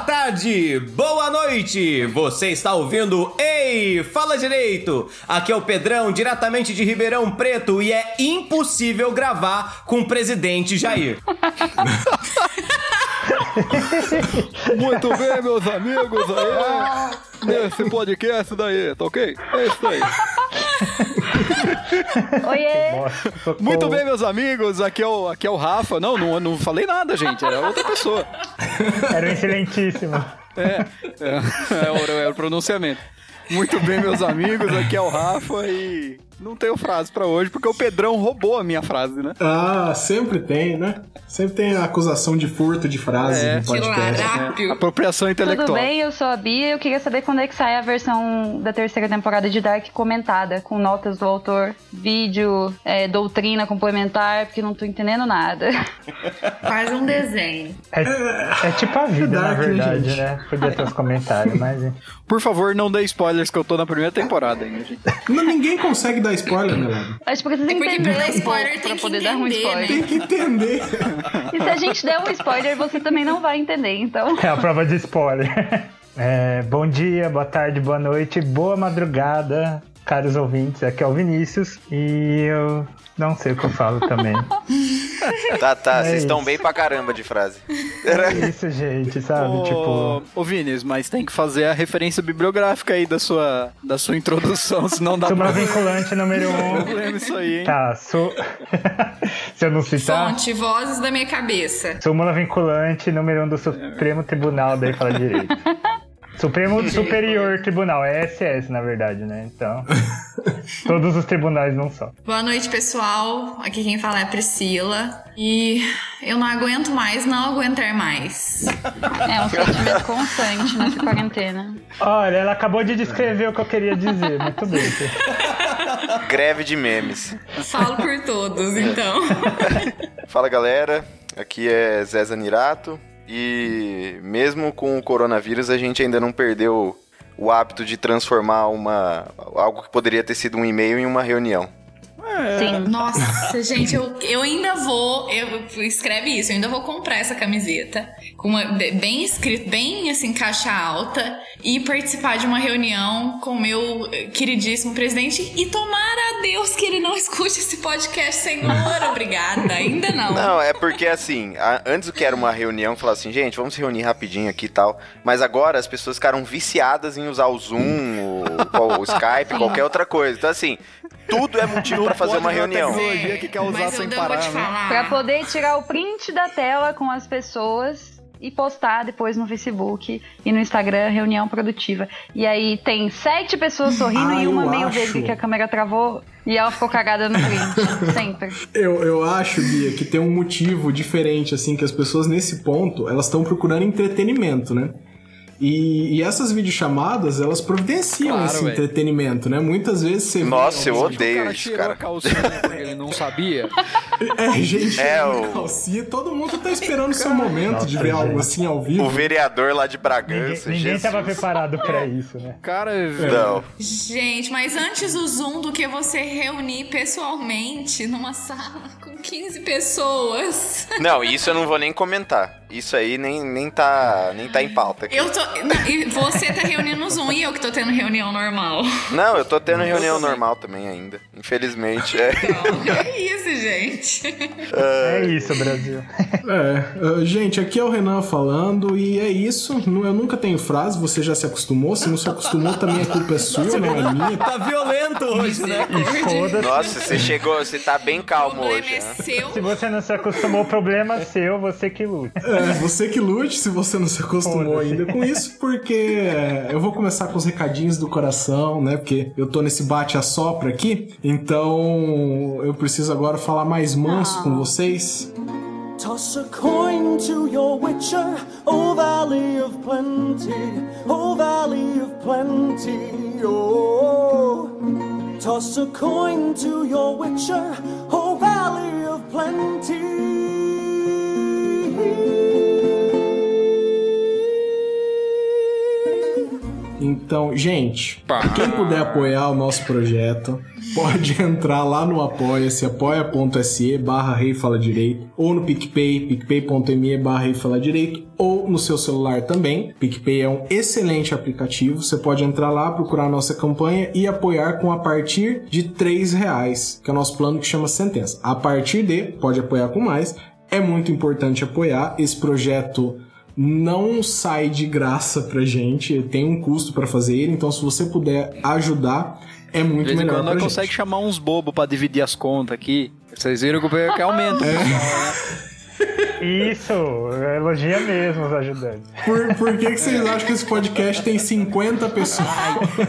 Boa tarde, boa noite. Você está ouvindo Ei, fala direito. Aqui é o Pedrão, diretamente de Ribeirão Preto e é impossível gravar com o presidente Jair. Muito bem, meus amigos aí. Nesse podcast daí, tá ok? É isso aí. Oiê! Muito bem, meus amigos. Aqui é o, aqui é o Rafa. Não, não, não falei nada, gente. Era outra pessoa. Era um excelentíssimo. É, é, é, o, é o pronunciamento. Muito bem, meus amigos. Aqui é o Rafa e não tenho frase pra hoje porque o Pedrão roubou a minha frase, né? Ah, sempre tem, né? Sempre tem a acusação de furto de frase É. no podcast. larápio. Apropriação intelectual. Tudo bem, eu sou a Bia. Eu queria saber quando é que sai a versão da terceira temporada de Dark comentada, com notas do autor, vídeo, é, doutrina complementar, porque não tô entendendo nada. Faz um desenho. É, é tipo a vida, Dark, na né, verdade, gente? né? Podia ter os comentários, mas. Por favor, não dê spoilers que eu tô na primeira temporada ainda, gente. Não, ninguém consegue dar spoiler, galera. Acho que precisa É porque entender pra dar um spoiler pouco tem pra que poder dar um entender, spoiler. Tem que entender. E se a gente der um spoiler, você também não vai entender, então. É a prova de spoiler. É, bom dia, boa tarde, boa noite, boa madrugada, caros ouvintes. Aqui é o Vinícius e eu não sei o que eu falo também. Tá, tá, É vocês estão bem pra caramba de frase. É isso, gente, sabe? Ô, Tipo. ô Vinícius, mas tem que fazer a referência bibliográfica aí da sua, da sua introdução, senão dá Súmula pra vinculante número um. problema isso aí, hein? Tá, su... se eu não citar. Fonte, vozes da minha cabeça. Súmula vinculante número um do Supremo Tribunal, daí fala direito. Supremo Superior Tribunal, é SS na verdade, né? Então, todos os tribunais não são. Boa noite, pessoal. Aqui quem fala é a Priscila. E eu não aguento mais, não aguentar mais. É um sentimento constante nessa quarentena. Olha, ela acabou de descrever o que eu queria dizer, muito bem. Greve de memes. Falo por todos, então. Fala galera, aqui é Zé Zanirato. E mesmo com o coronavírus, a gente ainda não perdeu o hábito de transformar uma algo que poderia ter sido um e-mail em uma reunião. Sim. Nossa, gente, eu, eu ainda vou. Eu, escreve isso, eu ainda vou comprar essa camiseta. Com uma, bem escrito, bem assim, caixa alta. E participar de uma reunião com o meu queridíssimo presidente. E tomara a Deus que ele não escute esse podcast, Senhor. Obrigada. Ainda não. Não, é porque assim, a- antes o que era uma reunião, falava assim, gente, vamos se reunir rapidinho aqui e tal. Mas agora as pessoas ficaram viciadas em usar o Zoom, o, o Skype, qualquer outra coisa. Então assim, tudo é motivo pra fazer uma reunião. tecnologia que quer usar mas sem parar, vou te né? falar. Pra poder tirar o print da tela com as pessoas e postar depois no Facebook e no Instagram, reunião produtiva. E aí tem sete pessoas sorrindo Ah, e uma meio acho. verde que a câmera travou e ela ficou cagada no print. Sempre. Eu, eu acho, Bia, que tem um motivo diferente, assim, que as pessoas nesse ponto, elas estão procurando entretenimento, né? E, e essas videochamadas, elas providenciam Claro, esse velho. entretenimento, né? Muitas vezes você vê Nossa, eu alguém- odeio cara isso, cara. a calcinha porque ele não sabia. É, gente, É, é, o- calcinha, todo mundo tá esperando o seu momento de Nossa, ver algo gente. assim ao vivo. O vereador lá de Ninguém, Bragança, ninguém Jesus. tava preparado pra isso, né? Cara, Não. Gente, mas antes o Zoom do que você reunir pessoalmente numa sala com 15 pessoas. Não, isso eu não vou nem comentar. Isso aí nem, nem, tá, nem tá em pauta aqui. Eu tô. E você tá reunindo no Zoom e eu que tô tendo reunião normal. Não, eu tô tendo reunião normal também ainda. Infelizmente. É. Então, é isso, gente. É isso, Brasil. É, uh, gente, aqui é o Renan falando e é isso. Eu nunca tenho frase, você já se acostumou. Se não se acostumou, também a culpa é sua, não é minha. Tá violento hoje, né? Foda-se. Nossa, você chegou, você tá bem calmo hoje. é né? seu. Se você não se acostumou, o problema é seu, você que lute. É, você que lute se você não se acostumou Foda-se. ainda com isso, porque é, eu vou começar com os recadinhos do coração, né? Porque eu tô nesse bate-a-sopra aqui, então eu preciso agora falar mais manso com vocês. Toss a coin to your witcher, O Valley of Plenty, O Valley of Plenty, oh. Toss a coin to your witcher, O Valley of Plenty. Então, gente, Pá. quem puder apoiar o nosso projeto, pode entrar lá no apoia-se, apoia.se barra Rei Fala Direito, ou no PicPay, picpay.me barra Rei Fala Direito, ou no seu celular também. PicPay é um excelente aplicativo, você pode entrar lá, procurar a nossa campanha e apoiar com a partir de 3 reais, que é o nosso plano que chama Sentença. A partir de, pode apoiar com mais, é muito importante apoiar esse projeto não sai de graça pra gente, tem um custo pra fazer ele, então se você puder ajudar, é De muito vez melhor quando pra nós gente. consegue chamar uns bobos pra dividir as contas aqui. Vocês viram que o que aumenta. Isso, elogia mesmo os ajudantes. Por, por que, que vocês acham que esse podcast tem 50 pessoas?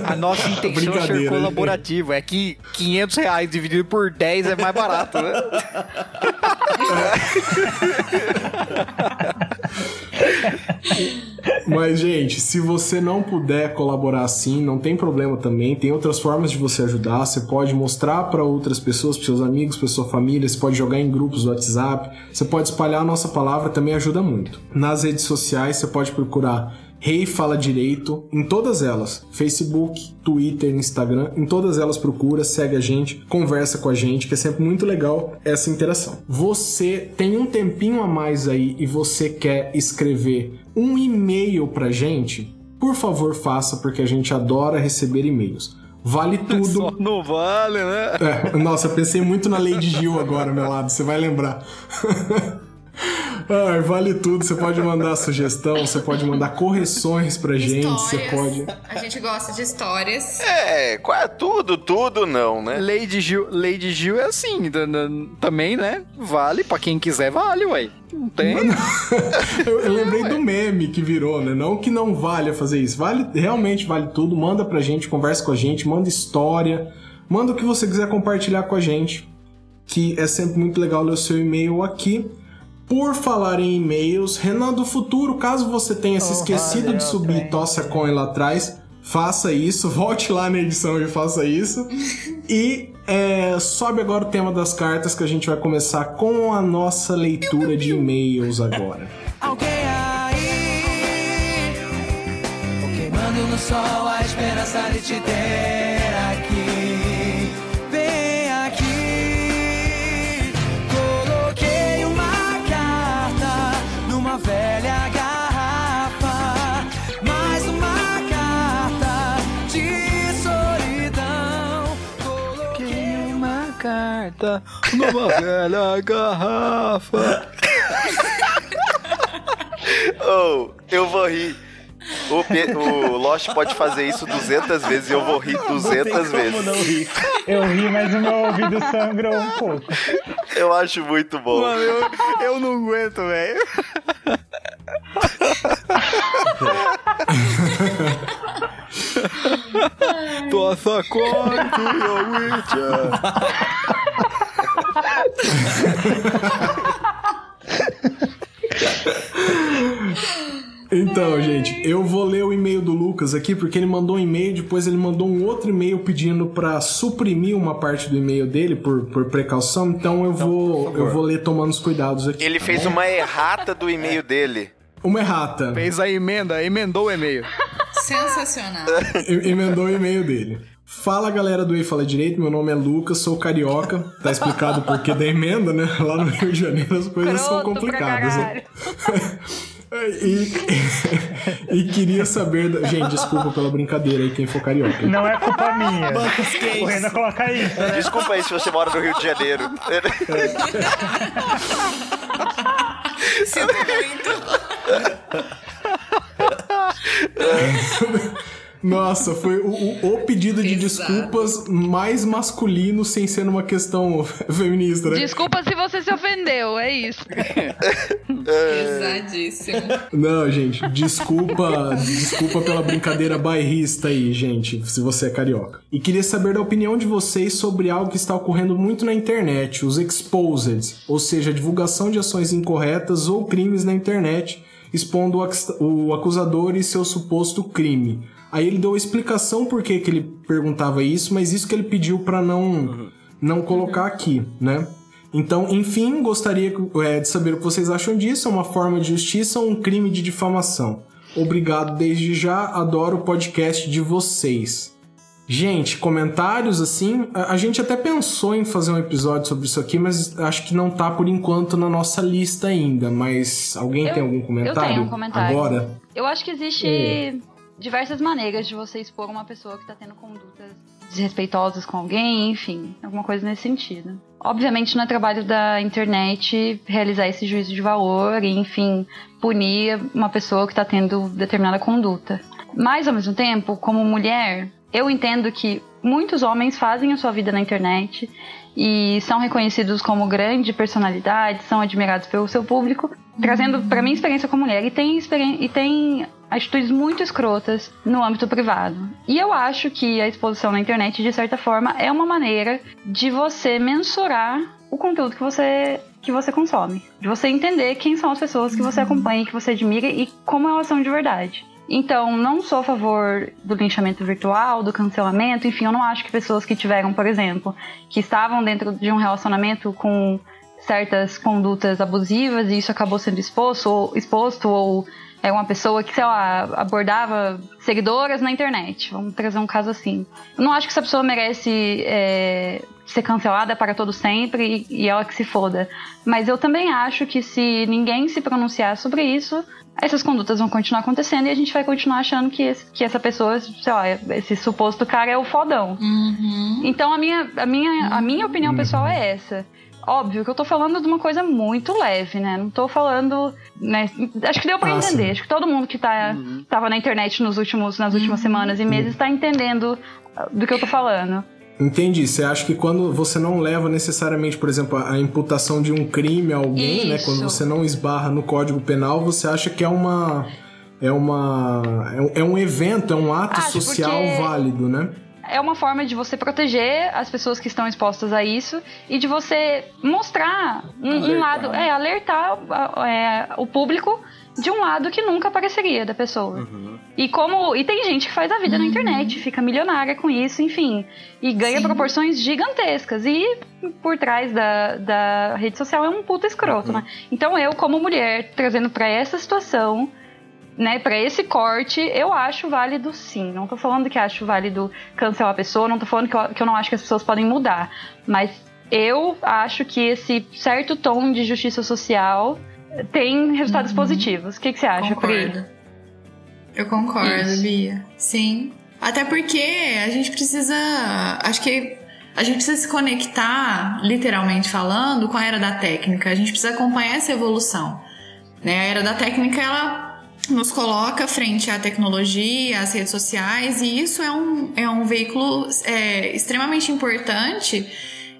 A nossa intenção é ser colaborativo. É que 500 reais dividido por 10 é mais barato, né? Mas, gente, se você não puder colaborar assim, não tem problema também. Tem outras formas de você ajudar. Você pode mostrar para outras pessoas, para seus amigos, para sua família. Você pode jogar em grupos do WhatsApp. Você pode espalhar a nossa palavra, também ajuda muito. Nas redes sociais, você pode procurar Rei Fala Direito em todas elas: Facebook, Twitter, Instagram. Em todas elas, procura, segue a gente, conversa com a gente, que é sempre muito legal essa interação. Você tem um tempinho a mais aí e você quer escrever um e-mail pra gente? Por favor, faça, porque a gente adora receber e-mails. Vale tudo. Só não vale, né? É, nossa, eu pensei muito na Lady Gil agora, meu lado, você vai lembrar. Ai, vale tudo, você pode mandar sugestão, você pode mandar correções pra gente, você pode. A gente gosta de histórias. É, tudo, tudo não, né? Lady Gil, Lady Gil é assim, também, né? Vale, pra quem quiser, vale, ué. Não tem. Eu, eu lembrei do meme que virou, né? Não que não valha fazer isso. Vale, realmente vale tudo. Manda pra gente, conversa com a gente, manda história, manda o que você quiser compartilhar com a gente. Que é sempre muito legal ler o seu e-mail aqui. Por falar em e-mails, Renan do Futuro, caso você tenha se esquecido de subir Tossa Coin lá atrás, faça isso, volte lá na edição e faça isso. E é, sobe agora o tema das cartas que a gente vai começar com a nossa leitura de e-mails agora. Alguém aí Queimando no sol a esperança de te ter carta numa velha garrafa. Oh, eu vou rir. O, Pe- o Lost pode fazer isso 200 vezes e eu vou rir 200 vezes. Eu ri, mas o meu ouvido sangrou um pouco. Eu acho muito bom. Mano, eu, eu não aguento, velho. Tossa coin to your witcher. Então, gente, eu vou ler o e-mail do Lucas aqui, porque ele mandou um e-mail, depois ele mandou um outro e-mail pedindo pra suprimir uma parte do e-mail dele por, por precaução, então eu vou eu vou ler tomando os cuidados aqui. Ele fez uma errata do e-mail dele. Uma errata. Fez a emenda, emendou o e-mail. Sensacional. E- Emendou o e-mail dele. Fala galera do Ei Fala Direito, meu nome é Lucas, sou carioca. Tá explicado o porquê da emenda, né? Lá no Rio de Janeiro as coisas são Pronto pra complicadas. né? E, e queria saber. da- Gente, desculpa pela brincadeira aí, quem for carioca. Não é culpa minha. O Renan coloca isso, né? Desculpa aí se você mora no Rio de Janeiro. Sinto muito. Nossa, foi o, o- o pedido de Exato. desculpas mais masculino sem ser uma questão feminista, né? Desculpa se você se ofendeu, é isso. Pesadíssimo. Não, gente, desculpa, desculpa pela brincadeira bairrista aí, gente, se você é carioca. E queria saber da opinião de vocês sobre algo que está ocorrendo muito na internet, os exposed, ou seja, a divulgação de ações incorretas ou crimes na internet, expondo o ac- o acusador e seu suposto crime. Aí ele deu a explicação por que, que ele perguntava isso, mas isso que ele pediu pra não não colocar aqui, né? Então, enfim, gostaria é, de saber o que vocês acham disso. É uma forma de justiça ou um crime de difamação? Obrigado desde já, adoro o podcast de vocês. Gente, comentários assim, a, a gente até pensou em fazer um episódio sobre isso aqui, mas acho que não tá por enquanto na nossa lista ainda. Mas alguém Eu- tem algum eu comentário? tenho um comentário. Agora? Eu acho que existe É. diversas maneiras de você expor uma pessoa que tá tendo condutas desrespeitosas com alguém, enfim, alguma coisa nesse sentido. Obviamente não é trabalho da internet realizar esse juízo de valor e, enfim, punir uma pessoa que tá tendo determinada conduta. Mas, ao mesmo tempo, como mulher, eu entendo que muitos homens fazem a sua vida na internet e são reconhecidos como grande personalidade, são admirados pelo seu público, trazendo pra minha experiência como mulher e tem, e tem atitudes muito escrotas no âmbito privado. E eu acho que a exposição na internet, de certa forma, é uma maneira de você mensurar o conteúdo que você que você consome, de você entender quem são as pessoas que você acompanha, que você admira e como elas são de verdade. Então, não sou a favor do linchamento virtual, do cancelamento, enfim, eu não acho que pessoas que tiveram, por exemplo, que estavam dentro de um relacionamento com certas condutas abusivas e isso acabou sendo exposto ou, exposto ou é uma pessoa que, sei lá, abordava seguidoras na internet. Vamos trazer um caso assim. Eu não acho que essa pessoa merece é, ser cancelada para todo sempre e, e ela que se foda. Mas eu também acho que se ninguém se pronunciar sobre isso, essas condutas vão continuar acontecendo e a gente vai continuar achando que, esse- que essa pessoa, sei lá, esse suposto cara é o fodão. Então a minha, a minha, a minha opinião pessoal é essa. Óbvio que eu tô falando de uma coisa muito leve, né? Não tô falando. Né? Acho que deu pra Ah, entender. sim. Acho que todo mundo que tá, tava na internet nos últimos, nas últimas semanas e meses tá entendendo ah, do que eu tô falando. Entendi. Você acha que quando você não leva necessariamente, por exemplo, a imputação de um crime a alguém, né? Isso. Quando você não esbarra no Código Penal, você acha que é uma. É uma. é um- É evento, é um ato Acho, social válido, né? É uma forma de você proteger as pessoas que estão expostas a isso e de você mostrar um, um Alertar. lado, é, alertar é, o público de um lado que nunca apareceria da pessoa. E como. E tem gente que faz a vida na internet, fica milionária com isso, enfim. E ganha Sim. proporções gigantescas. E por trás da, da rede social é um puta escroto, né? Então eu, como mulher, trazendo pra essa situação, né, para esse corte, eu acho válido sim. Não tô falando que acho válido cancelar a pessoa, não tô falando que eu, que eu não acho que as pessoas podem mudar. Mas eu acho que esse certo tom de justiça social tem resultados positivos. O que, que você acha, Pri? Concordo. Eu concordo, Isso. Bia. Sim. Até porque a gente precisa. Acho que a gente precisa se conectar, literalmente falando, com a era da técnica. A gente precisa acompanhar essa evolução. Né? A era da técnica, ela nos coloca frente à tecnologia, às redes sociais, e isso é um, é um veículo é, extremamente importante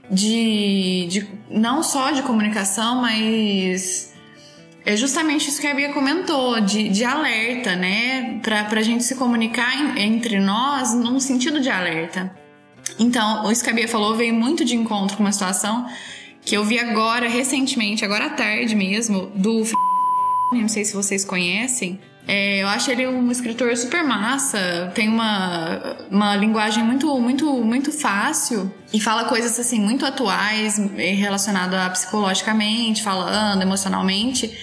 de, de não só de comunicação, mas é justamente isso que a Bia comentou, de, de alerta, né? Pra, pra gente se comunicar entre nós num sentido de alerta. Então, isso que a Bia falou veio muito de encontro com uma situação que eu vi agora, recentemente, agora à tarde mesmo, do. Não sei se vocês conhecem. É, eu acho ele um escritor super massa, tem uma, uma linguagem muito, muito, muito fácil e fala coisas assim muito atuais eh, relacionado a psicologicamente, falando, emocionalmente.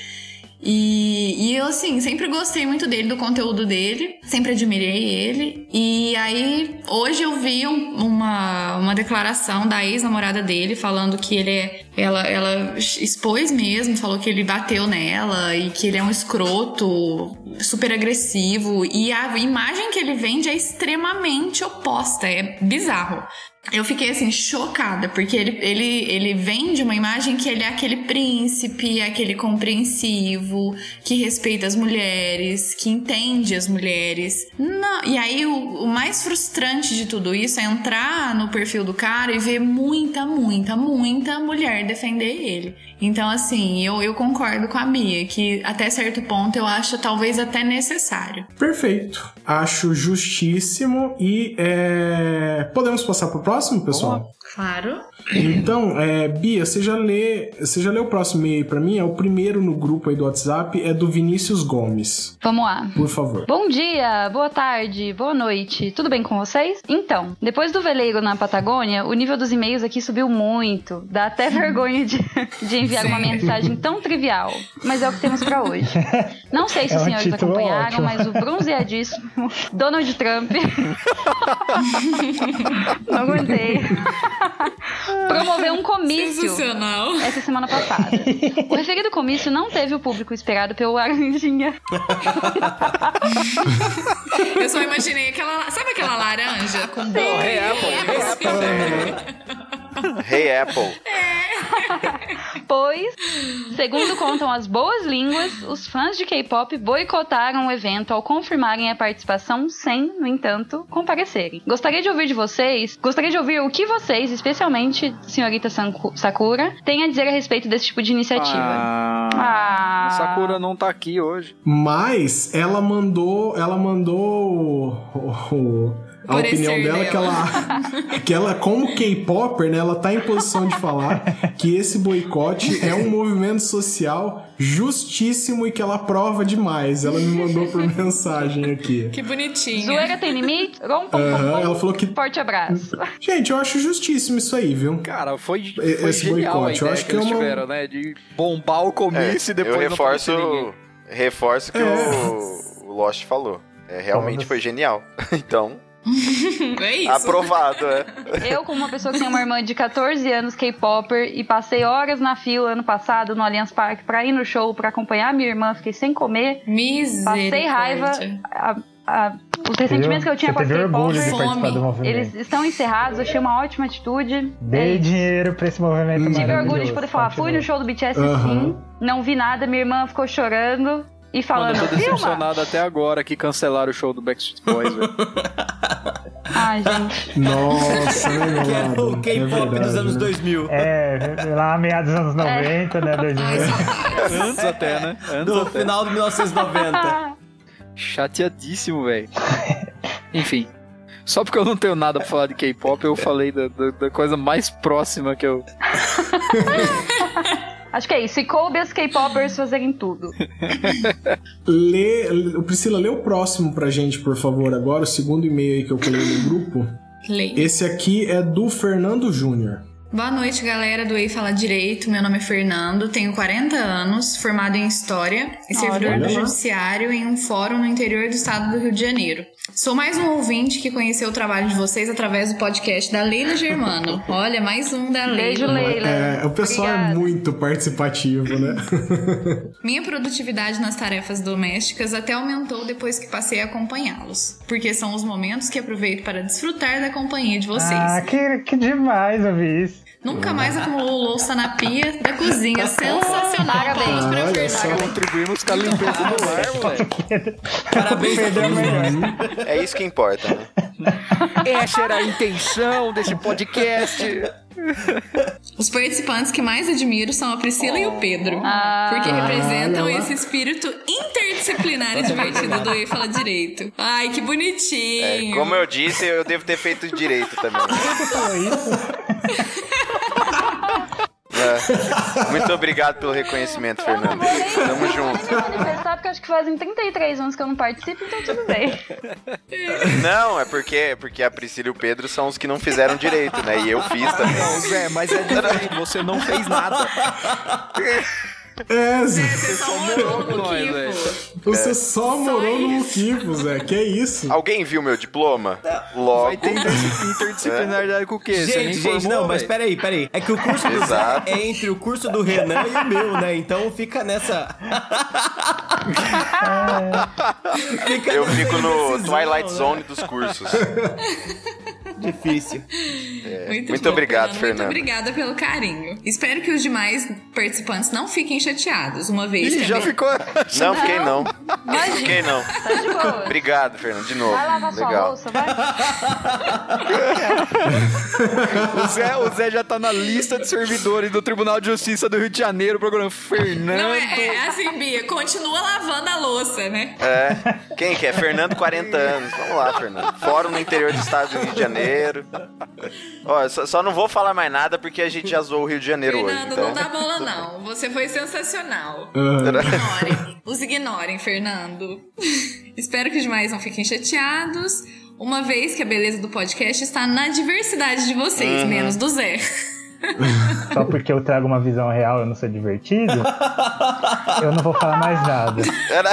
E, e eu, assim, sempre gostei muito dele, do conteúdo dele, sempre admirei ele. E aí, hoje eu vi um- uma, uma declaração da ex-namorada dele falando que ele é. Ela, ela expôs mesmo, falou que ele bateu nela e que ele é um escroto, super agressivo. E a imagem que ele vende é extremamente oposta, é bizarro. Eu fiquei assim, chocada, porque ele, ele, ele vende uma imagem que ele é aquele príncipe, aquele compreensivo, que respeita as mulheres, que entende as mulheres. Não, e aí o, o mais frustrante de tudo isso é entrar no perfil do cara e ver muita, muita, muita mulher defender ele. Então, assim, eu, eu concordo com a Mia, que até certo ponto eu acho talvez até necessário. Perfeito. Acho justíssimo e é... podemos passar pro próximo, pessoal? Claro. Então, é, Bia, você já lê, você já leu o próximo e-mail pra mim? É o primeiro no grupo aí do WhatsApp, é do Vinícius Gomes. Vamos lá. Por favor. Bom dia, boa tarde, boa noite. Tudo bem com vocês? Então, depois do veleiro na Patagônia, o nível dos e-mails aqui subiu muito. Dá até vergonha de, de enviar uma mensagem tão trivial, mas é o que temos pra hoje. Não sei se É os senhores acompanharam, ótimo. mas o bronzeadíssimo Donald Trump. Não aguentei. Promoveu um comício Sensacional. essa semana passada. O referido comício não teve o público esperado pelo Laranjinha. Eu só imaginei aquela. Sabe aquela laranja com bola? Hey Apple, hey Hey Apple. Pois, segundo contam as boas línguas, os fãs de K-pop boicotaram o evento ao confirmarem a participação sem, no entanto, comparecerem. Gostaria de ouvir de vocês, gostaria de ouvir o que vocês, especialmente senhorita Sakura, têm a dizer a respeito desse tipo de iniciativa. Ah, Ah. a Sakura não tá aqui hoje. Mas ela mandou, ela mandou a opinião dela que dela. ela, que ela como K-popper, né, ela tá em posição de falar que esse boicote é um movimento social justíssimo e que ela aprova demais. Ela me mandou por mensagem aqui. Que bonitinho. Zoeira tem limite? Rom, pom, ela falou que Forte abraço. Gente, eu acho justíssimo isso aí, viu? Cara, foi, foi esse boicote, a eu acho que, que é uma- tiveram, né? De bombar o comício É, e depois eu não reforço, ninguém. reforço que É. o, o Lost falou. É, realmente foi genial. Então, É isso. aprovado, é. Eu, como uma pessoa que tem uma irmã de 14 anos, K-Popper, e passei horas na fila ano passado no Allianz Parque pra ir no show, pra acompanhar minha irmã, fiquei sem comer, Misericórdia. passei raiva. A- a- os ressentimentos que eu tinha Você com Fome. movimento. eles estão encerrados, eu achei uma ótima atitude. É Dei isso. dinheiro pra esse movimento Tive orgulho de poder falar, fui no show do BTS Aham. sim, não vi nada, minha irmã ficou chorando e Mano, falando, eu tô decepcionado até agora que cancelaram o show do Backstreet Boys, velho. Ai, gente. Nossa, Que era lado? o K-pop É dos anos né? 2000. É, lá meados dos anos 90, né? 2000. Antes até, né? Antes Do até. final de 1990. Chateadíssimo, velho. Enfim. Só porque eu não tenho nada pra falar de K-pop, eu falei da, da- da coisa mais próxima que eu. Acho que é isso. E coube as K-Poppers fazerem tudo. Lê, lê- Priscila, lê o próximo pra gente, por favor, agora, o segundo e-mail aí que eu colei no grupo. Leia. Esse aqui é do Fernando Júnior. Boa noite, galera do Ei Fala Direito. Meu nome é Fernando, tenho 40 anos, formado em História e servidor Olha do lá. Judiciário em um fórum no interior do estado do Rio de Janeiro. Sou mais um ouvinte que conheceu o trabalho de vocês através do podcast da Leila Germano. Olha, mais um da Beijo, Leila. Leila. É, o pessoal é Obrigada. muito participativo, né? Minha produtividade nas tarefas domésticas até aumentou depois que passei a acompanhá-los, porque são os momentos que aproveito para desfrutar da companhia de vocês. Ah, que, que demais ouvir isso. Nunca mais acumulou louça na pia da cozinha. Sensacional. Parabéns. Palmas pra Olha Fernanda. só. Contribuímos com a limpeza do lar, moleque. Parabéns a Pedro é. É isso que importa, né? Essa era a intenção desse podcast. Os participantes que mais admiro são a Priscila e o Pedro. Ah. porque representam olha lá. esse espírito interdisciplinar e divertido do Ei Fala Direito. Ai, que É, bonitinho. como eu disse, eu devo ter feito direito também. É. Muito obrigado pelo reconhecimento, Fernando. Tamo junto. Eu vou manifestar porque acho que fazem 33 anos que eu não participo, então tudo bem. Não, é porque, porque a Priscila e o Pedro são os que não fizeram direito, né? E eu fiz também. Não, Zé, mas é diferente, você não fez nada. É, Zé, Você só morou no Nós, velho. você só morou no Muquifo, Zé. Que isso? Alguém viu meu diploma? Logo. Vai ter interdisciplinaridade com o quê? Você nem Gente, gente, formou, não, mas velho? peraí, peraí. É que o curso do Zé Exato. é entre o curso do Renan e o meu, né? Então fica nessa. fica Eu nessa fico no Twilight né? Zone dos cursos. Difícil. Muito bom, obrigado, Muito Fernando. obrigada pelo carinho. Espero que os demais participantes não fiquem chateados, uma vez Ih, que já ficou. Não, fiquei não. Imagina. Fiquei não. Tá de boa. Obrigado, Fernando, de novo. Vai lavar sua Legal. louça, vai. O Zé, o Zé já tá na lista de servidores do Tribunal de Justiça do Rio de Janeiro, procurando Fernando. Não, é, é assim, Bia, continua lavando a louça, né? É. Quem que é? Fernando, 40 anos. Vamos lá, Fernando. Fórum no interior do estado do Rio de Janeiro. Ó, só, só não vou falar mais nada porque a gente já zoou o Rio de Janeiro hoje. Fernando, Então. não dá bola, não. Você foi sensacional. Ah, Ignorem. Os ignorem, Fernando. Espero que os demais não fiquem chateados. Uma vez que a beleza do podcast está na diversidade de vocês, menos do Zé. só porque eu trago uma visão real eu não sou divertido, eu não vou falar mais nada. Era...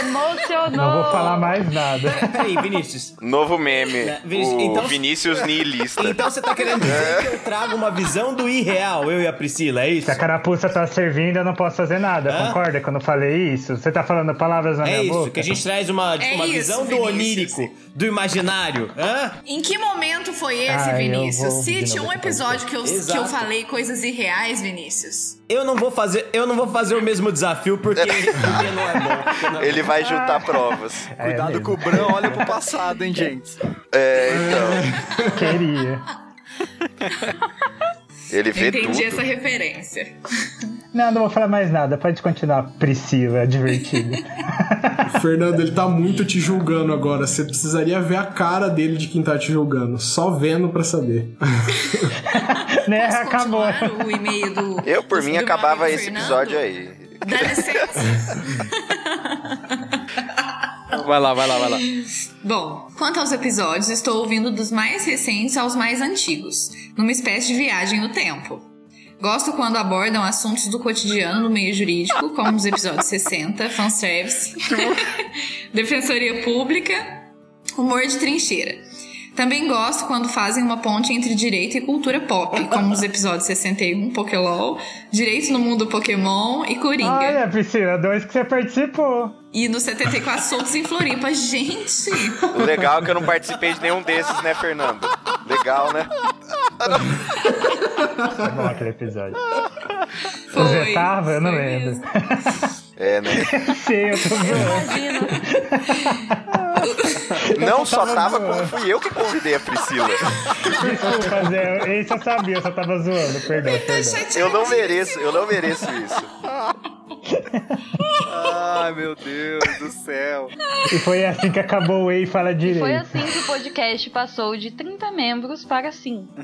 Emocionou. Não vou falar mais nada. Peraí, Vinícius. Novo meme. É, Vinícius, o então- Vinícius Nihilista. Então você tá querendo dizer que eu trago uma visão do irreal, eu e a Priscila, é isso? Se a carapuça tá servindo, eu não posso fazer nada. Hã? Concorda que eu não falei isso? Você tá falando palavras na É minha isso, boca? que a gente traz uma, tipo, É uma isso, visão do Vinícius. onírico, do imaginário. Hã? Em que momento foi esse, eu Vinícius? Cite um episódio que eu, que eu falei coisas irreais, Vinícius. Eu não vou fazer, eu não vou fazer o mesmo desafio porque, porque não é bom. porque não- Ele vai juntar provas. É Cuidado mesmo. que o Bran olha pro passado, hein, gente. É, então. Queria. Ele vê Entendi tudo. essa referência. Não, não vou falar mais nada. Pode continuar, Priscila, é divertido. Fernando, ele tá muito te julgando agora. Você precisaria ver a cara dele de quem tá te julgando. Só vendo pra saber. né? Acabou. o e-mail do. Eu, por do mim, acabava esse episódio aí. Dá licença. Vai lá, vai lá, vai lá. Bom, quanto aos episódios, estou ouvindo dos mais recentes aos mais antigos, numa espécie de viagem no tempo. Gosto quando abordam assuntos do cotidiano no meio jurídico, como os episódios 60, fanservice, defensoria pública, humor de trincheira. Também gosto quando fazem uma ponte entre direito e cultura pop, como os episódios 61, Pokélol, Direito no Mundo Pokémon e Coringa. Olha, Priscila, dois que você participou. E no 74, Soltos em Floripa. Gente! O legal é que eu não participei de nenhum desses, né, Fernando? Legal, né? Foi bom aquele episódio. Foi. Você tava? Eu não Foi lembro. É, né? Sei, eu. Imagina. Não só tava tava, como fui eu que convidei a Priscila. Desculpa, Zé. Esse eu sabia, eu só tava zoando. Perdão, Tô perdão. Eu não mereço, eu não mereço isso. Ai, meu Deus do céu. E foi assim que acabou o Ei Fala Direito. Foi assim que o podcast passou de 30 membros para 5.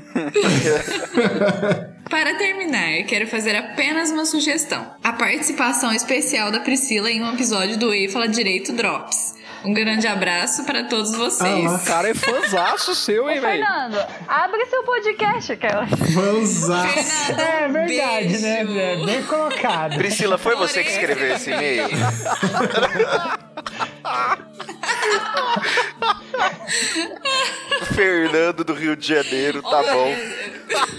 Para terminar, quero fazer apenas uma sugestão. A participação especial da Priscila em um episódio do Ei Fala Direito Drops. Um grande abraço para todos vocês. O cara é fãzaço seu, hein, velho? Fernando, abre seu podcast, aquela. Vanzar. Fernando, É verdade, né, beijo. Zé? Bem colocado. Priscila, foi você que escreveu esse e-mail? Fernando do Rio de Janeiro, tá bom.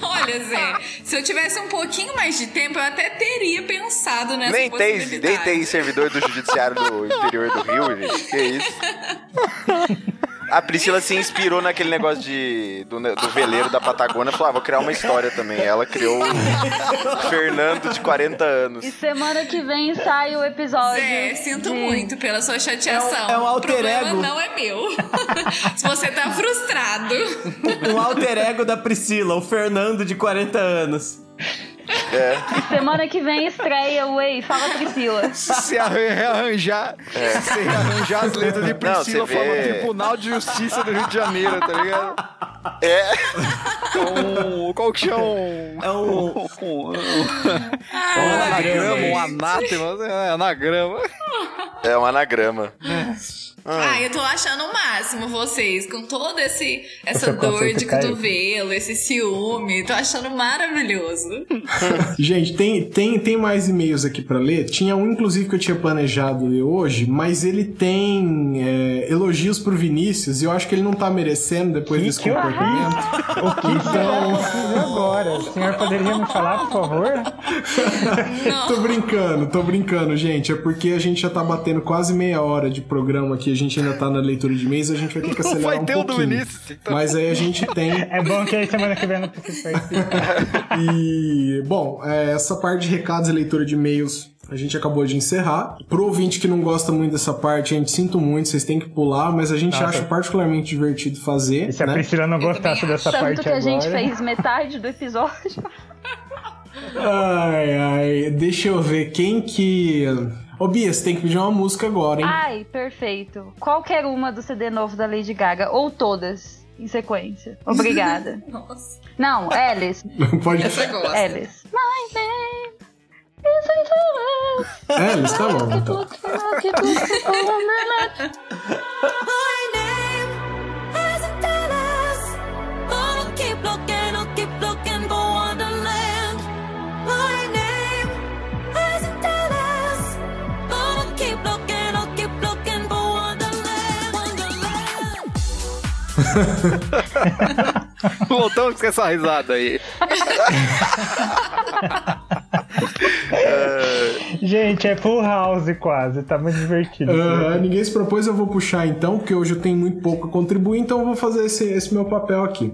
Olha, Zé, se eu tivesse um pouquinho mais de tempo, eu até teria pensado nessa Nem tem, nem tem servidor do judiciário do interior do Rio, gente. Que isso? A Priscila se inspirou naquele negócio de, do, do veleiro da Patagônia. Falou, ah, vou criar uma história também. Ela criou o Fernando de 40 anos. E semana que vem sai o episódio. Zé, sinto de- muito pela sua chateação. É um- é um alter o problema ego. não é meu. se você tá frustrado. Um alter ego da Priscila, o Fernando de 40 anos. E semana que vem estreia o Ei, fala Priscila. Se arran- rearranjar, se rearranjar as letras de Priscila, fala vê- Tribunal de Justiça do Rio de Janeiro, tá ligado? É, Um, qual que chama? Um, É um, um, um um anagrama, um anátema, é, anagrama. é um anagrama. Ah, eu tô achando o máximo vocês, com toda esse, essa dor de cotovelo, esse ciúme. Tô achando maravilhoso. Gente, tem, tem, tem mais e-mails aqui pra ler. Tinha um, inclusive, que eu tinha planejado ler hoje, mas ele tem é, elogios pro Vinícius e eu acho que ele não tá merecendo depois desse que comportamento. O que possível agora? O senhor poderia me falar, por favor? tô brincando, tô brincando, gente. É porque a gente já tá batendo quase meia hora de programa aqui, a gente ainda tá na leitura de e-mails, a gente vai ter que Não acelerar vai um ter o do pouquinho. Vinícius, então. Mas aí a gente tem É bom que aí semana que vem não participar. E, bom, é, essa parte de recados e leitura de e-mails a gente acabou de encerrar. Pro ouvinte que não gosta muito dessa parte, a gente sinto muito, vocês têm que pular, mas a gente Nossa. acha particularmente divertido fazer. E se a né? Priscila não gostasse dessa Tanto parte que a gente agora... fez metade do episódio. Ai, ai, deixa eu ver quem que. Ô Bia, você tem que pedir uma música agora, hein? Ai, perfeito. Qualquer uma do CD novo da Lady Gaga, ou todas, em sequência. Obrigada. Nossa, Não, Alice. Pode. essa gosta. Alice. My name is. É, Alice, tá bom. Então. Voltamos com essa risada aí. Gente, é full house quase, tá muito divertido. Aham, ninguém se propôs, eu vou puxar então, porque hoje eu tenho muito pouco a contribuir, então eu vou fazer esse, esse meu papel aqui.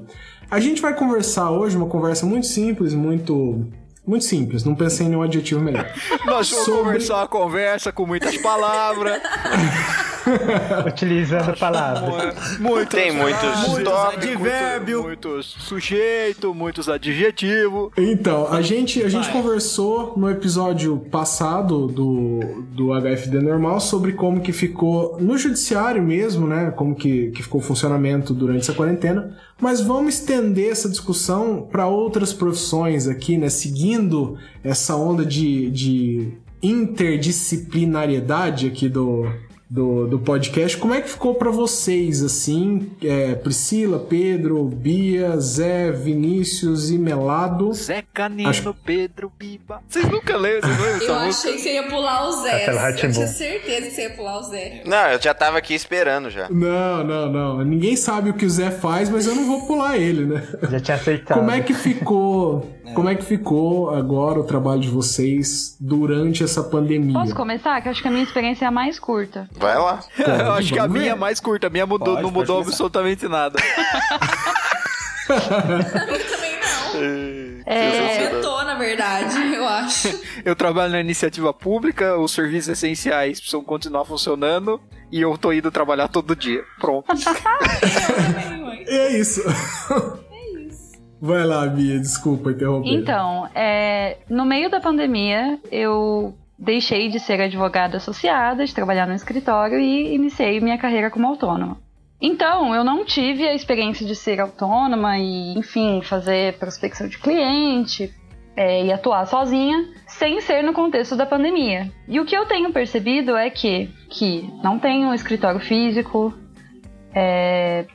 A gente vai conversar hoje, uma conversa muito simples, muito. Muito simples, não pensei em nenhum adjetivo melhor. Nós vamos Sobre- conversar uma conversa com muitas palavras. Utilizando palavras. Muitos, Tem muitos Muitos tópicos. advérbio. muitos sujeitos, muitos adjetivos. Então, a gente, a gente Vai. conversou no episódio passado do, do HFD normal sobre como que ficou no judiciário mesmo, né? Como que, que ficou o funcionamento durante essa quarentena. Mas vamos estender essa discussão para outras profissões aqui, né? Seguindo essa onda de, de interdisciplinariedade aqui do, do, do podcast. Como é que ficou para vocês, assim? É, Priscila, Pedro, Bia, Zé, Vinícius e Melado. Zé Canino, Acho- Pedro Biba. Vocês nunca leram, vocês Eu achei música? que você ia pular o Zé. Eu tinha certeza que você ia pular o Zé. Não, eu já tava aqui esperando já. Não, não, não. Ninguém sabe o que o Zé faz, mas eu não vou pular ele, né? Já tinha aceitado. Como é que ficou? Como é que ficou agora o trabalho de vocês durante essa pandemia? Posso começar? Que eu acho que a minha experiência é a mais curta. Vai lá. Eu acho que a vamos minha é ver. mais curta, a minha mudou, Pode, não pode mudou começar. absolutamente nada. Também não. É, Aumentou, na verdade, eu acho. Eu trabalho na iniciativa pública, os serviços essenciais precisam continuar funcionando e eu tô indo trabalhar todo dia. Pronto. E é isso. Vai lá, Bia, desculpa interromper. Então, é, no meio da pandemia, eu deixei de ser advogada associada, de trabalhar no escritório e iniciei minha carreira como autônoma. Então, eu não tive a experiência de ser autônoma e, enfim, fazer prospecção de cliente é, e atuar sozinha, sem ser no contexto da pandemia. E o que eu tenho percebido é que, que não tenho um escritório físico, é,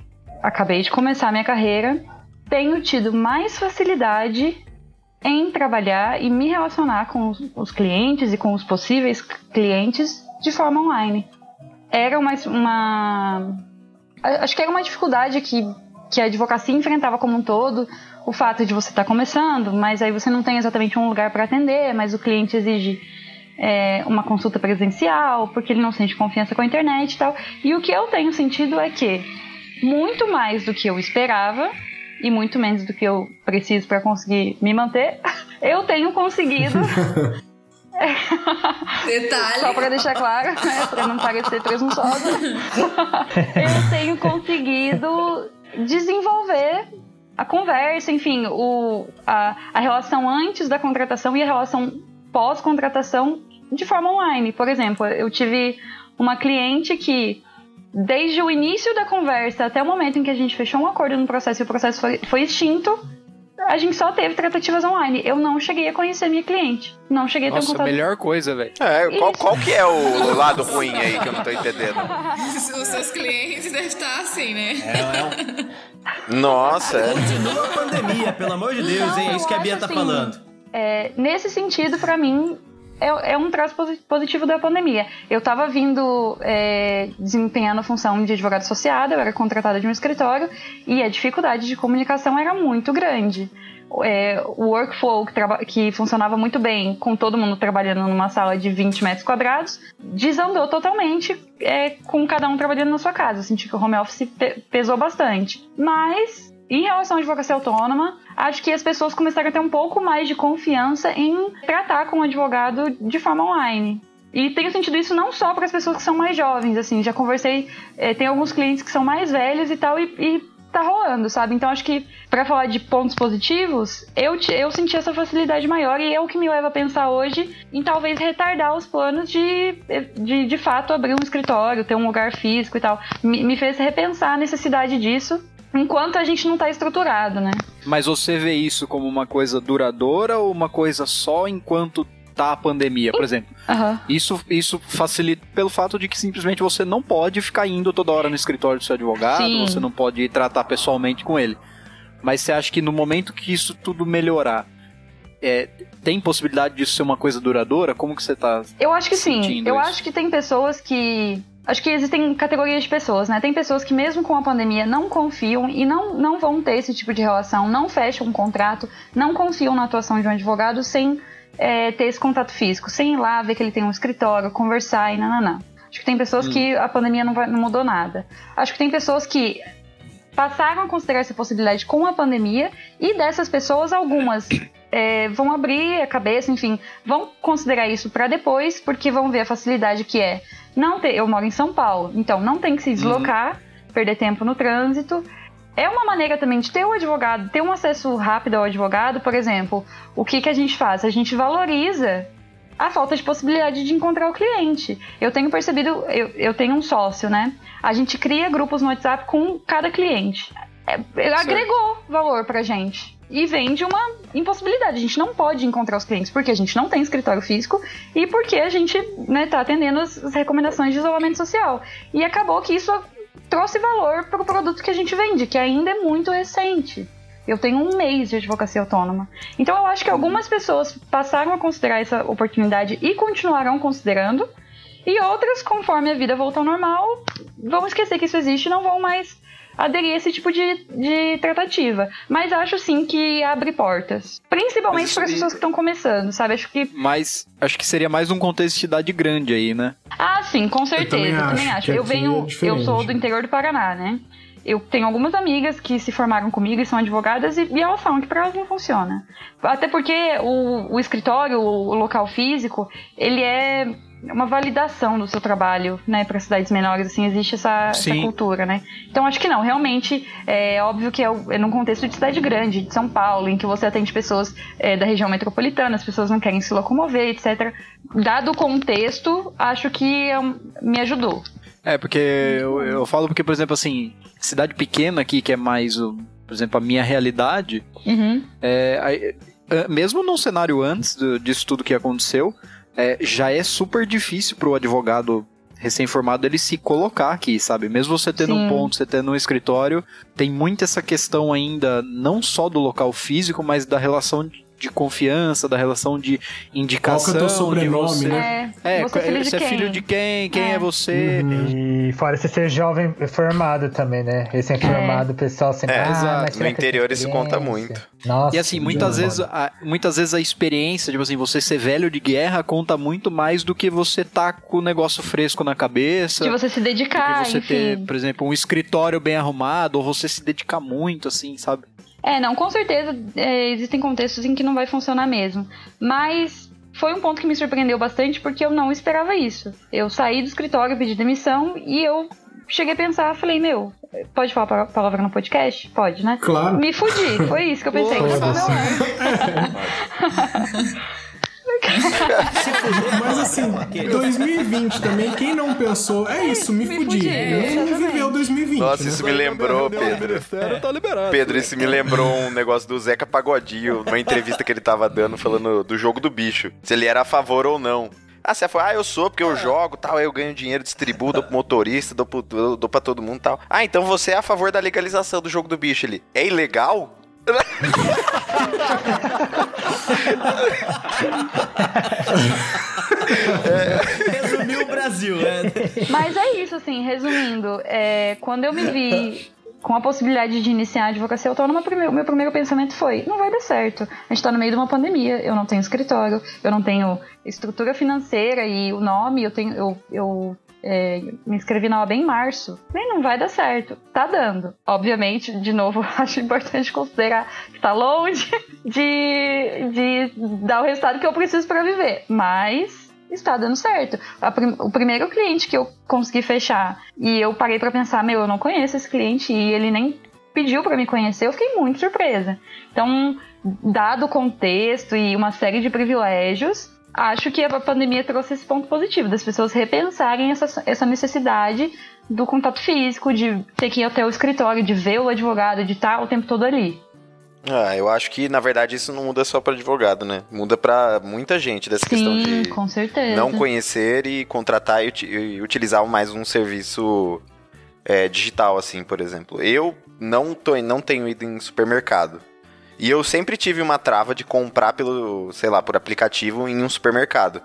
acabei de começar minha carreira, tenho tido mais facilidade em trabalhar e me relacionar com os, clientes e com os possíveis clientes de forma online. Era uma, uma acho que era uma dificuldade que, que a advocacia enfrentava como um todo, o fato de você estar começando, mas aí você não tem exatamente um lugar para atender, mas o cliente exige é, uma consulta presencial, porque ele não sente confiança com a internet e tal. E o que eu tenho sentido é que, muito mais do que eu esperava, e muito menos do que eu preciso para conseguir me manter, eu tenho conseguido, Detalhe. só para deixar claro, né, para não parecer presunçosa, eu tenho conseguido desenvolver a conversa, enfim, o, a, a relação antes da contratação e a relação pós-contratação de forma online. Por exemplo, eu tive uma cliente que, desde o início da conversa até o momento em que a gente fechou um acordo no processo e o processo foi, foi extinto, a gente só teve tratativas online. Eu não cheguei a conhecer minha cliente. Não cheguei a ter um Nossa, contato. melhor coisa, velho. É, qual, qual que é o lado ruim aí que eu não tô entendendo? Os seus clientes devem estar assim, né? É, é um... Nossa, é. Continua a pandemia, pelo amor de Deus, Não, hein? É isso que a eu Bia tá assim, falando. É, nesse sentido, pra mim, é, é um traço posi- positivo da pandemia. Eu tava vindo é, desempenhando a função de advogada associada, eu era contratada de um escritório e a dificuldade de comunicação era muito grande. É, o workflow que, que funcionava muito bem, com todo mundo trabalhando numa sala de 20 metros quadrados, desandou totalmente é, com cada um trabalhando na sua casa. Eu senti que o home office pe- pesou bastante. Mas, em relação à advocacia autônoma, acho que as pessoas começaram a ter um pouco mais de confiança em tratar com o advogado de forma online. E tenho sentido isso não só para as pessoas que são mais jovens, assim, já conversei, eh, tem alguns clientes que são mais velhos e tal, e, e tá rolando, sabe? Então acho que para falar de pontos positivos, eu, eu senti essa facilidade maior e é o que me leva a pensar hoje em talvez retardar os planos de, de, de fato abrir um escritório, ter um lugar físico e tal. Me, me fez repensar a necessidade disso enquanto a gente não tá estruturado, né? Mas você vê isso como uma coisa duradoura ou uma coisa só enquanto tá a pandemia, por exemplo? Aham. Isso, isso facilita pelo fato de que simplesmente você não pode ficar indo toda hora no escritório do seu advogado, Sim. você não pode ir tratar pessoalmente com ele. Mas você acha que no momento que isso tudo melhorar, é, tem possibilidade disso ser uma coisa duradoura? Como que você tá Eu acho que sim. sentindo Eu isso? acho que tem pessoas que acho que existem categorias de pessoas, né? Tem pessoas que mesmo com a pandemia não confiam e não, não vão ter esse tipo de relação, não fecham um contrato, não confiam na atuação de um advogado sem é, ter esse contato físico, sem ir lá ver que ele tem um escritório, conversar e nananã. Acho que tem pessoas que a pandemia não, vai, não mudou nada. Acho que tem pessoas que passaram a considerar essa possibilidade com a pandemia e dessas pessoas, algumas é, vão abrir a cabeça, enfim, vão considerar isso para depois, porque vão ver a facilidade que é não ter. Eu moro em São Paulo, então não tem que se deslocar, perder tempo no trânsito. É uma maneira também de ter o advogado, ter um acesso rápido ao advogado, por exemplo. O que, que a gente faz? A gente valoriza a falta de possibilidade de encontrar o cliente. Eu tenho percebido, eu, eu tenho um sócio, né? A gente cria grupos no WhatsApp com cada cliente. É, agregou valor pra gente. E vem de uma impossibilidade. A gente não pode encontrar os clientes porque a gente não tem escritório físico e porque a gente né, tá atendendo as as recomendações de isolamento social. E acabou que isso trouxe valor para o produto que a gente vende, que ainda é muito recente. Eu tenho um mês de advocacia autônoma. Então eu acho que algumas pessoas passaram a considerar essa oportunidade e continuarão considerando. E outras, conforme a vida voltar ao normal, vão esquecer que isso existe e não vão mais aderir a esse tipo de, de tratativa. Mas acho sim que abre portas. Principalmente para as pessoas que estão começando, sabe? Acho que. Mas acho que seria mais um contexto de cidade grande aí, né? Ah, sim, com certeza. também Eu também acho acho. que Eu aqui venho. é eu sou do interior do Paraná, né? Eu tenho algumas amigas que se formaram comigo e são advogadas e, e elas falam que para elas não funciona. Até porque o, o escritório, o, o local físico, ele é uma validação do seu trabalho, né, para cidades menores, assim, existe essa, essa cultura, né? Então acho que não, realmente é óbvio que é, é num contexto de cidade grande, de São Paulo, em que você atende pessoas é, da região metropolitana, as pessoas não querem se locomover, etc. Dado o contexto, acho que é um- me ajudou. É, porque eu, eu falo porque, por exemplo, assim, cidade pequena aqui, que é mais, por exemplo, a minha realidade, Uhum. é, é, mesmo num cenário antes disso tudo que aconteceu, é, já é super difícil pro advogado recém-formado ele se colocar aqui, sabe? Mesmo você tendo um Sim. ponto, você tendo um escritório, tem muito essa questão ainda, não só do local físico, mas da relação de de confiança, da relação de indicação. Qual que é o teu de sobrenome, você... né? É, É, você é filho de você é quem? filho de quem? Quem é, É. você? E fora você ser jovem formado também, né? Recém-formado, o pessoal sempre. É, ah, exato. No interior isso conta muito. Nossa, E assim, muitas vezes, a, muitas vezes a experiência, tipo assim, você ser velho de guerra conta muito mais do que você tá com o negócio fresco na cabeça. De você se do dedicar, que você enfim. ter, por exemplo, um escritório bem arrumado, ou você se dedicar muito, assim, sabe? É, não, com certeza é, existem contextos em que não vai funcionar mesmo. Mas foi um ponto que me surpreendeu bastante porque eu não esperava isso. Eu saí do escritório, pedi demissão e eu cheguei a pensar, falei, meu, pode falar pa- palavra no podcast? Pode, né? Claro. Me fudi, foi isso que eu pensei. Mas assim, 2020 também, quem não pensou, é isso, me, Me fudi. fudi, Eu não viveu 2020. Nossa, né? isso me lembrou, Pedro. tá liberado. Pedro, isso me lembrou um negócio do Zeca Pagodinho, numa entrevista que ele tava dando, falando do jogo do bicho. Se ele era a favor ou não. Ah, você falou, ah, eu sou, porque eu jogo tal, aí eu ganho dinheiro, distribuo, dou pro motorista, dou, pro, dou, pra todo mundo tal. Ah, então você é a favor da legalização do jogo do bicho. Ele, é ilegal? Resumiu o Brasil, né? Mas é isso, assim, resumindo, é, quando eu me vi com a possibilidade de iniciar a advocacia autônoma, o meu primeiro pensamento foi: não vai dar certo. A gente tá no meio de uma pandemia, eu não tenho escritório, eu não tenho estrutura financeira e o nome, eu tenho. Eu, eu é, me inscrevi na OAB em março. Nem não vai dar certo. Tá dando. Obviamente, de novo, acho importante considerar que tá longe de, de dar o resultado que eu preciso para viver. Mas está dando certo. Prim- o primeiro cliente que eu consegui fechar e eu parei pra pensar, meu, eu não conheço esse cliente e ele nem pediu pra me conhecer, eu fiquei muito surpresa. Então, dado o contexto e uma série de privilégios, acho que a pandemia trouxe esse ponto positivo, das pessoas repensarem essa, essa necessidade do contato físico, de ter que ir até o escritório, de ver o advogado, de estar o tempo todo ali. Ah, eu acho que, na verdade, isso não muda só pra advogado, né? Muda pra muita gente dessa questão Sim, de com certeza. não conhecer e contratar e, e utilizar mais um serviço é, digital, assim, por exemplo. Eu não, tô, não tenho ido em supermercado. E eu sempre tive uma trava de comprar pelo, sei lá, por aplicativo em um supermercado.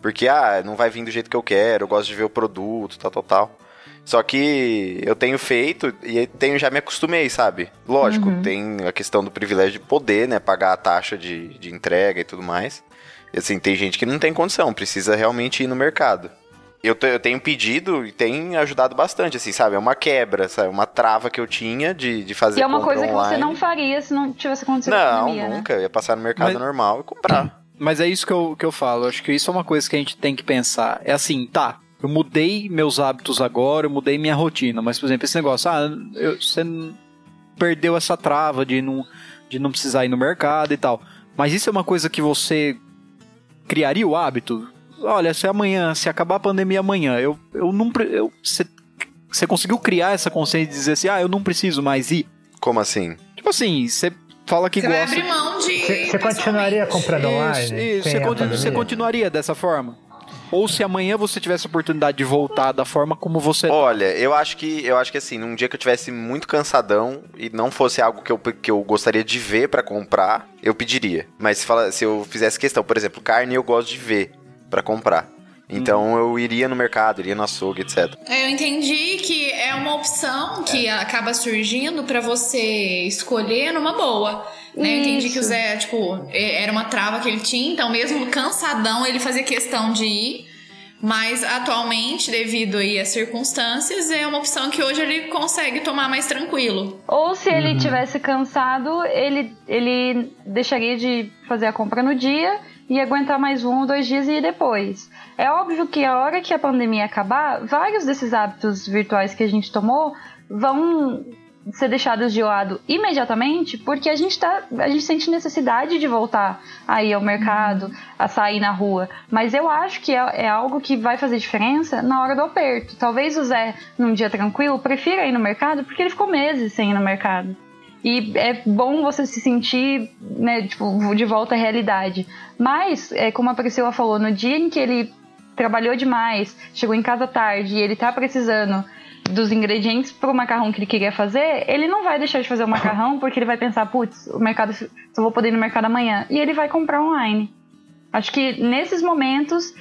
Porque, ah, não vai vir do jeito que eu quero, eu gosto de ver o produto, tal, tal, tal. Só que eu tenho feito e tenho já me acostumei, sabe? Lógico, tem a questão do privilégio de poder, né? Pagar a taxa de, de entrega e tudo mais. E assim, tem gente que não tem condição, precisa realmente ir no mercado. Eu, te- eu tenho pedido e tem ajudado bastante, assim, sabe? É uma quebra, sabe? Uma trava que eu tinha de, de fazer E é uma coisa que você online. não faria se não tivesse acontecido Não, né? nunca. Eu ia passar no mercado Mas- normal e comprar. Mas é isso que eu, que eu falo. Eu acho que isso é uma coisa que a gente tem que pensar. É assim, tá. Eu mudei meus hábitos agora, eu mudei minha rotina. Mas, por exemplo, esse negócio, ah, eu- você perdeu essa trava de não, de não precisar ir no mercado e tal. Mas isso é uma coisa que você criaria o hábito? Olha, se amanhã, se acabar a pandemia amanhã, eu, eu não. Eu, você, você conseguiu criar essa consciência de dizer assim, ah, eu não preciso mais ir? Como assim? Tipo assim, você fala que Você gosta. abrir mão de. Você você continuaria comprando online? Isso, Você, você continuaria dessa forma? Ou se amanhã você tivesse a oportunidade de voltar da forma como você. Olha, eu acho que eu acho que assim, num dia que eu tivesse muito cansadão e não fosse algo que eu, que eu gostaria de ver pra comprar, eu pediria. Mas se, fala, se eu fizesse questão, por exemplo, carne eu gosto de ver pra comprar. Então eu iria no mercado, iria no açougue, etc. Eu entendi que é uma opção que acaba surgindo pra você escolher numa boa. Né? Eu entendi que o. Zé, tipo, é- era uma trava que ele tinha, então mesmo cansadão ele fazia questão de ir. Mas atualmente, devido aí às circunstâncias, é uma opção que hoje ele consegue tomar mais tranquilo. Ou se ele tivesse cansado, ele, ele deixaria de fazer a compra no dia e aguentar mais um ou dois dias e ir depois. É óbvio que a hora que a pandemia acabar, vários desses hábitos virtuais que a gente tomou vão ser deixados de lado imediatamente porque a gente tá, a gente sente necessidade de voltar a ir ao mercado, a sair na rua. Mas eu acho que é, é algo que vai fazer diferença na hora do aperto. Talvez o Zé, num dia tranquilo, prefira ir no mercado porque ele ficou meses sem ir no mercado. E é bom você se sentir, né, tipo, de volta à realidade. Mas, é, como a Priscila falou, no dia em que ele trabalhou demais, chegou em casa tarde e ele tá precisando dos ingredientes pro macarrão que ele queria fazer, ele não vai deixar de fazer o macarrão porque ele vai pensar, putz, o mercado, só vou poder ir no mercado amanhã. E ele vai comprar online. Acho que nesses momentos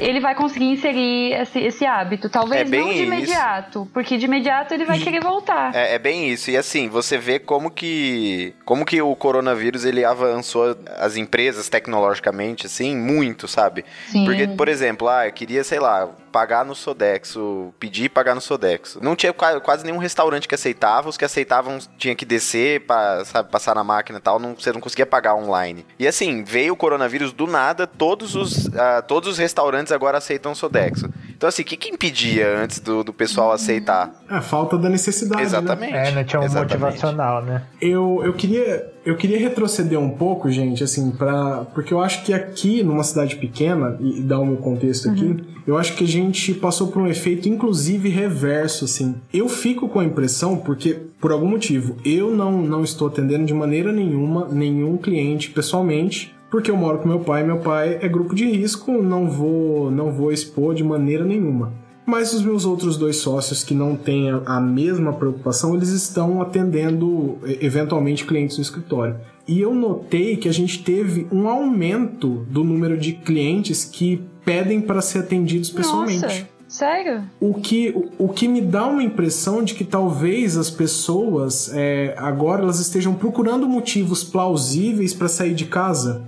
ele vai conseguir inserir esse, esse hábito. Talvez É bem não de isso. imediato, porque de imediato ele vai querer voltar. É, é bem isso. E assim, você vê como que como que o coronavírus ele avançou as empresas tecnologicamente assim muito, sabe? Sim. Porque, por exemplo, ah, eu queria, sei lá, pagar no Sodexo, pedir pagar no Sodexo. Não tinha qua- quase nenhum restaurante que aceitava, os que aceitavam tinha que descer para, sabe, passar na máquina e tal, não, você não conseguia pagar online. E assim, veio o coronavírus do nada, todos os ah, todos os restaurantes agora aceitam Sodexo. Então assim, o que que impedia antes do, do pessoal aceitar? É, falta da necessidade. né? Exatamente. É, não tinha um Exatamente. motivacional, né? Eu, eu queria eu queria retroceder um pouco, gente, assim, para porque eu acho que aqui numa cidade pequena e, e dar o meu contexto aqui, eu acho que a gente passou por um efeito inclusive reverso, assim. Eu fico com a impressão porque por algum motivo eu não não estou atendendo de maneira nenhuma nenhum cliente pessoalmente. Porque eu moro com meu pai, meu pai é grupo de risco, não vou não vou expor de maneira nenhuma. Mas os meus outros dois sócios que não têm a- mesma preocupação, eles estão atendendo eventualmente clientes no escritório. E eu notei que a gente teve um aumento do número de clientes que pedem para ser atendidos pessoalmente. Nossa, sério? O que, o, o que me dá uma impressão de que talvez as pessoas é, agora elas estejam procurando motivos plausíveis para sair de casa.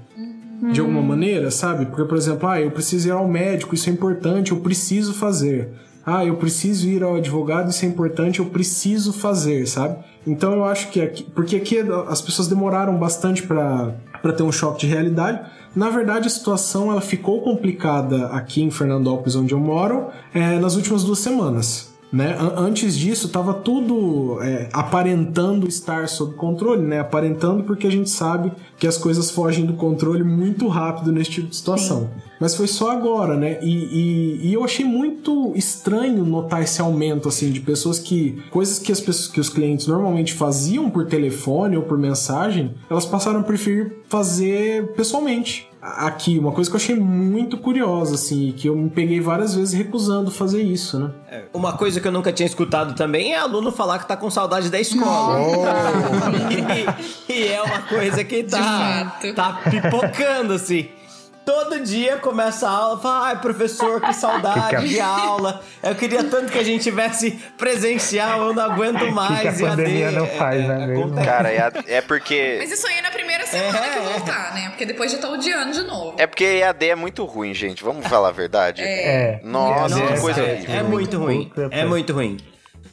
De alguma maneira, sabe? Porque, por exemplo, ah, eu preciso ir ao médico, isso é importante, eu preciso fazer. Ah, eu preciso ir ao advogado, isso é importante, eu preciso fazer, sabe? Então eu acho que aqui, porque aqui as pessoas demoraram bastante para para ter um choque de realidade. Na verdade, a situação ela ficou complicada aqui em Fernandópolis, onde eu moro, é, nas últimas duas semanas. Né? An- Antes disso, estava tudo é, aparentando estar sob controle, né? Aparentando porque a gente sabe que as coisas fogem do controle muito rápido nesse tipo de situação. Mas foi só agora, né? E, e- e eu achei muito estranho notar esse aumento, assim, de pessoas que... Coisas que, as pessoas, que os clientes normalmente faziam por telefone ou por mensagem, elas passaram a preferir fazer pessoalmente aqui, uma coisa que eu achei muito curiosa, assim, e que eu me peguei várias vezes recusando fazer isso, né? Uma coisa que eu nunca tinha escutado também é aluno falar que tá com saudade da escola. e, e é uma coisa que tá, tá pipocando, assim. Todo dia começa a aula, fala, ai, professor, que saudade Que que de aula. Eu queria tanto que a gente tivesse presencial, eu não aguento mais. que a pandemia EAD. não faz, né, mesmo? acontece. Cara, é, é porque. Mas isso aí é na primeira semana É, que eu é. voltar, né? Porque depois já tá odiando de novo. É porque EAD é muito ruim, gente. Vamos falar a verdade? É. Nossa, que é- coisa é, horrível. é muito ruim. É muito ruim.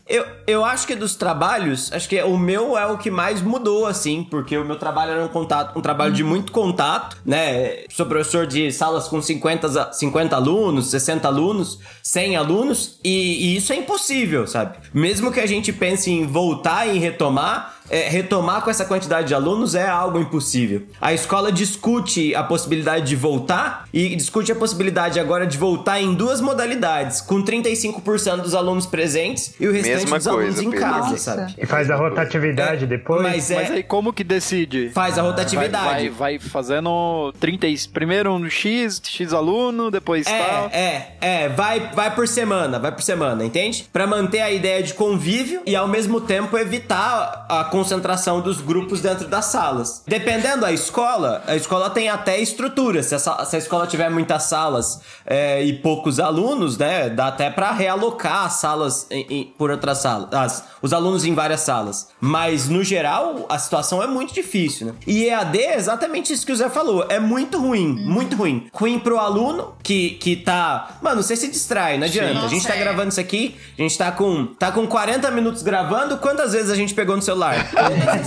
Eu, eu acho que dos trabalhos, acho que o meu é o que mais mudou, assim, porque o meu trabalho era um contato, um trabalho de muito contato, né? Sou professor de salas com 50, a- 50 alunos, 60 alunos, 100 alunos, e, e isso é impossível, sabe? Mesmo que a gente pense em voltar e retomar, é, retomar com essa quantidade de alunos é algo impossível. A escola discute a possibilidade de voltar e discute a possibilidade agora de voltar em duas modalidades, com 35% dos alunos presentes e o restante Mesma dos alunos coisa, em Pedro. casa, Nossa. sabe? E faz a rotatividade depois. Mas é, Mas aí como que decide? faz a Vai, rotatividade. vai, vai fazendo 30 e- primeiro um X, X aluno, depois tal. É, é, é, vai, vai por semana, vai por semana, entende? Pra manter a ideia de convívio e ao mesmo tempo evitar a concentração dos grupos dentro das salas. Dependendo da escola, a escola tem até estrutura. Se a, se a escola tiver muitas salas é, e poucos alunos, né, dá até pra realocar as salas em- em- por outras salas, as- os alunos em várias salas. Mas no geral, a situação é muito difícil, né? E EAD é exatamente isso que o Zé falou. É muito ruim, muito ruim. Ruim pro aluno que, que tá. Mano, você se distrai, não adianta. a gente Nossa, tá é. gravando isso aqui, a gente tá com, tá com 40 minutos gravando. Quantas vezes a gente pegou no celular?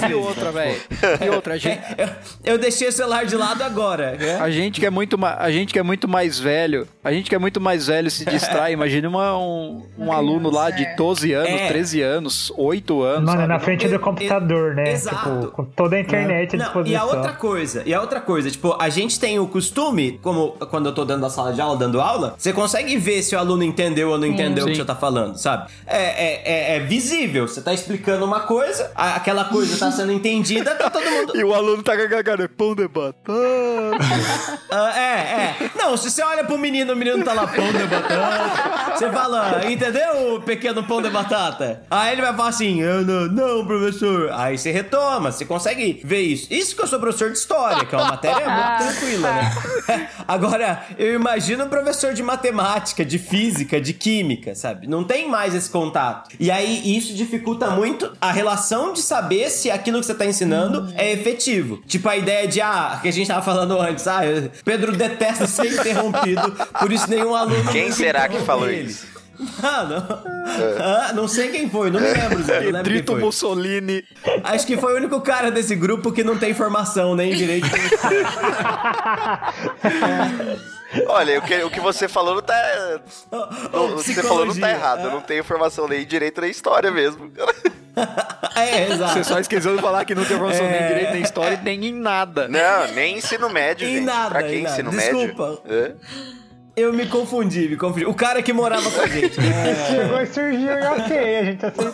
E outra, velho. E outra, a gente, eu, eu deixei o celular de lado agora. né? a gente que é muito a gente que é muito mais velho, a gente que é muito mais velho se distrai. Imagina uma- um, um aluno lá de 12 anos, É. 13 anos, 8 anos. Mano, sabe? na frente do computador, né? Exato. Tipo, com toda a internet à Não, disposição. e a outra coisa, e a outra coisa, tipo, a gente tem o costume, como quando eu tô dentro da sala de aula, dando aula, você consegue ver se o aluno entendeu ou não entendeu o que Sim. você tá falando, sabe? É, é, é, é visível, você tá explicando uma coisa, a- aquela coisa tá sendo entendida, tá todo mundo... E o aluno tá cagando, pão de batata. Ah, é, é. Não, se você olha pro menino, menino tá lá, pão de batata. Você fala, entendeu, pequeno pão de batata? Aí ele vai falar assim, "Ah, não, não, professor. Aí você retoma, você consegue ver isso. Isso que eu sou professor de história, que é uma matéria muito tranquila, né? Agora, eu imagino um professor de matemática, de física, de química, sabe? Não tem mais esse contato. E aí, isso dificulta muito a relação de saber se aquilo que você tá ensinando é efetivo. Tipo a ideia de, ah, que a gente tava falando antes, ah, Pedro detesta ser interrompido, por isso nenhum aluno. Quem será que falou ele. isso? Ah, não. Ah, não sei quem foi, não me lembro, Zé. Não lembro quem Drito foi. Mussolini. Acho que foi o único cara desse grupo que não tem formação nem em direito. Olha, o que, o que você falou não tá. não- o que você falou não tá errado. Eu não tenho formação nem em direito nem em história mesmo. É, exato. Você só esqueceu de falar que não tem formação nem em É. direito, nem em história, nem em nada. Não, nem ensino médio, Em gente. nada, pra nada. ensino Desculpa. médio? É? Eu me confundi, me confundi. O cara que morava com a gente. É. Chegou e surgiu e ok, a gente aceitou.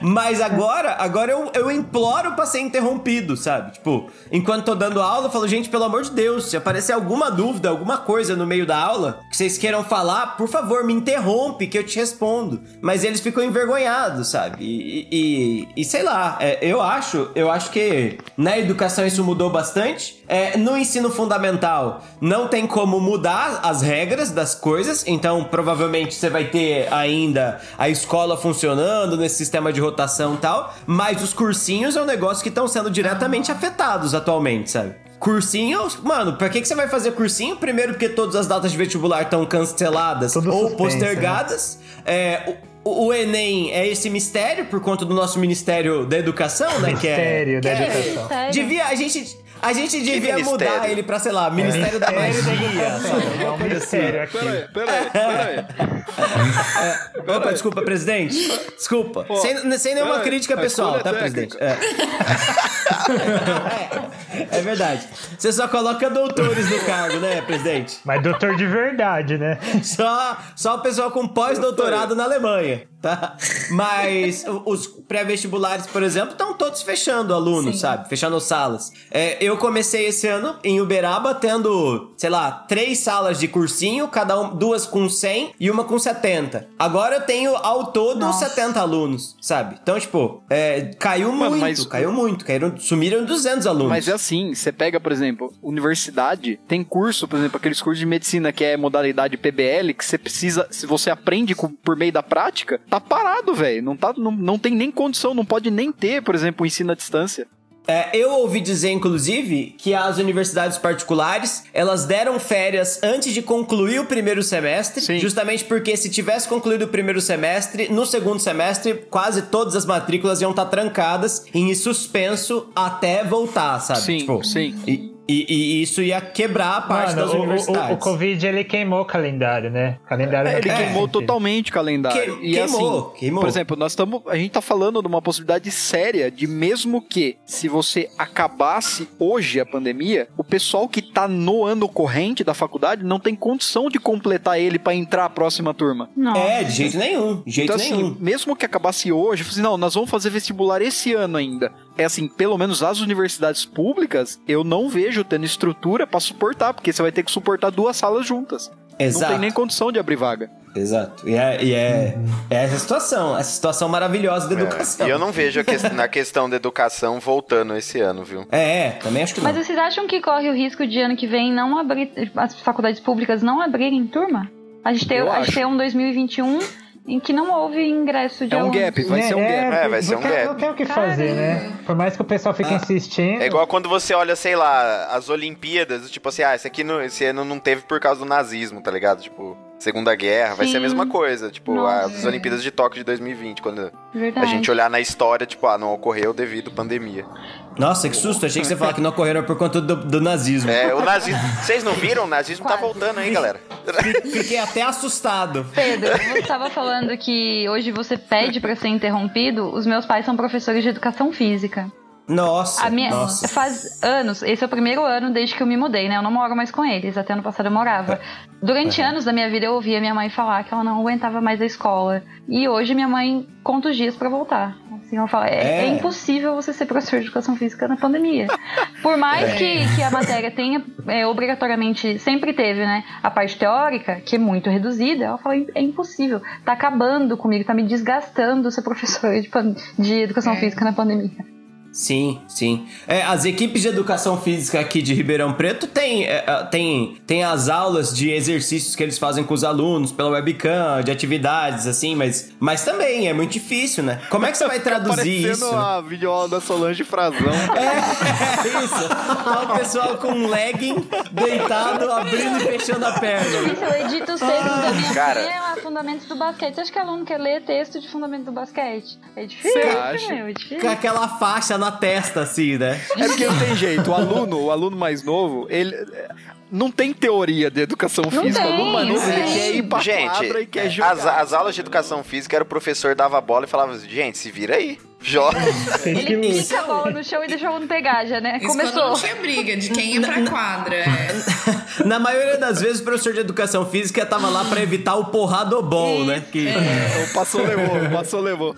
Mas agora, agora eu, eu imploro pra ser interrompido, sabe? Tipo, enquanto tô dando aula, eu falo, gente, pelo amor de Deus, se aparecer alguma dúvida, alguma coisa no meio da aula que vocês queiram falar, por favor, me interrompe que eu te respondo. Mas eles ficam envergonhados, sabe? E, e, e sei lá, é, eu acho, eu acho que na educação isso mudou bastante. É, no ensino fundamental, não tem como mudar as regras das coisas, então provavelmente você vai ter ainda a escola funcionando nesse sistema de rotação e tal, mas os cursinhos é um negócio que estão sendo diretamente afetados atualmente, sabe? Cursinho, mano, pra que, que você vai fazer cursinho? Primeiro, porque todas as datas de vestibular estão canceladas Tudo ou suspenso, postergadas. É, o, o Enem é esse mistério por conta do nosso Ministério da Educação, né? que é, Mistério da que é- Educação. Sério? Devia, a gente. A gente devia mudar ele pra, sei lá, Ministério da Ministério da Magia. Educação. sabe? É um ministério aqui. Peraí, peraí, peraí. Opa, desculpa, presidente. Desculpa. sem, sem nenhuma crítica pessoal, tá, é presidente? É. é. É verdade. Você só coloca doutores no cargo, né, presidente? Mas doutor de verdade, né? Só, só o pessoal com pós-doutorado na Alemanha. tá? Mas os pré-vestibulares, por exemplo, estão todos fechando alunos, Sim. sabe? Fechando salas. É, eu comecei esse ano em Uberaba tendo, sei lá, três salas de cursinho, cada um, duas com 100 e uma com 70. Agora eu tenho ao todo Nossa. 70 alunos, sabe? Então, tipo, é, caiu Mano, muito, mas- caiu muito. Caíram, sumiram 200 alunos. Mas é assim, você pega, por exemplo, universidade, tem curso, por exemplo, aqueles cursos de medicina que é modalidade PBL, que você precisa, se você aprende com- por meio da prática, tá parado, velho. Não, tá, não, não tem nem condição, não pode nem ter, por exemplo, o ensino à distância. É, eu ouvi dizer, inclusive, que as universidades particulares, elas deram férias antes de concluir o primeiro semestre, Sim. justamente porque se tivesse concluído o primeiro semestre, no segundo semestre, quase todas as matrículas iam estar trancadas em suspenso até voltar, sabe? Sim, Tipo, sim. E, e- e isso ia quebrar a parte Mano, das o- universidades. o, o Covid ele queimou o calendário, né? O calendário não Ele faz queimou totalmente o calendário. Que- e queimou, assim, queimou. por exemplo, nós estamos, a gente tá falando de uma possibilidade séria de mesmo que se você acabasse hoje a pandemia, o pessoal que tá no ano corrente da faculdade não tem condição de completar ele pra entrar a próxima turma. Não. É, de jeito nenhum, de jeito Então, assim, nenhum. mesmo que acabasse hoje, eu falei assim, não, nós vamos fazer vestibular esse ano ainda. É assim, pelo menos as universidades públicas, eu não vejo tendo estrutura pra suportar, porque você vai ter que suportar duas salas juntas. Não Exato. tem nem condição de abrir vaga. Exato. E é, e é, é essa situação, essa situação maravilhosa da educação. É, E eu não vejo a ques- na questão da educação voltando esse ano, viu? É, é, também acho que não. Mas vocês acham que corre o risco de ano que vem não abrir as faculdades públicas não abrirem turma? A gente tem, a gente tem um 2021 em que não houve ingresso de É um alunos. gap, vai Né, ser um gap. É, vai ser um não tem- gap. Não tem o que fazer, né? Por mais que o pessoal fique Ah. insistindo. É igual quando você olha, sei lá, as Olimpíadas, tipo assim, ah, esse aqui não, esse ano não teve por causa do nazismo, tá ligado? Tipo, Segunda Guerra, vai ser a Sim. mesma coisa. Tipo, Nossa. as Olimpíadas de Tóquio de 2020, quando Verdade. a gente olhar na história, tipo, ah, não ocorreu devido à pandemia. Nossa, que susto. Achei que você ia falar que não ocorreram por conta do, do nazismo. É, o nazismo. Vocês não viram? O nazismo tá Quase. voltando aí, galera. Fiquei até assustado. Pedro, você estava falando que hoje você pede pra ser interrompido. Os meus pais são professores de educação física. Nossa, A minha nossa. faz anos, esse é o primeiro ano desde que eu me mudei, né? Eu não moro mais com eles, até ano passado eu morava. Durante anos da minha vida eu ouvia minha mãe falar que ela não aguentava mais a escola. E hoje minha mãe conta os dias pra voltar. Assim, ela fala, é, É. é impossível você ser professor de educação física na pandemia. Por mais que, que a matéria tenha é, obrigatoriamente, sempre teve, né? A parte teórica, que é muito reduzida, ela fala, é impossível. Tá acabando comigo, tá me desgastando ser professora de, de educação É. física na pandemia. Sim, sim. É, as equipes de educação física aqui de Ribeirão Preto têm é, é, tem, tem as aulas de exercícios que eles fazem com os alunos pela webcam, de atividades, assim, mas, mas também é muito difícil, né? Como é que você vai traduzir Parecendo isso? a videoaula da Solange Frazão. É, é isso. Tá o pessoal com um legging deitado, abrindo e fechando a perna. Isso, eu edito os textos da minha Cara. filha lá, fundamentos do basquete. Você acha que aluno quer ler texto de fundamento do basquete? É difícil, meu, é Com difícil. aquela faixa na testa, assim, né? É porque não tem jeito. O aluno, o aluno mais novo, ele é, não tem teoria de educação Não física. tem, novo, não ele tem. quer ir pra Gente, quadra e quer jogar. as, as aulas de educação física era o professor dava a bola e falava assim, gente, se vira aí. Joga. Ele pica a bola no chão e deixa o aluno pegar já, né? Isso Começou. não tinha briga de quem ia pra quadra. é. Na maioria das vezes, o professor de educação física tava lá pra evitar o porradobol, né? Que O passou levou, o passou levou.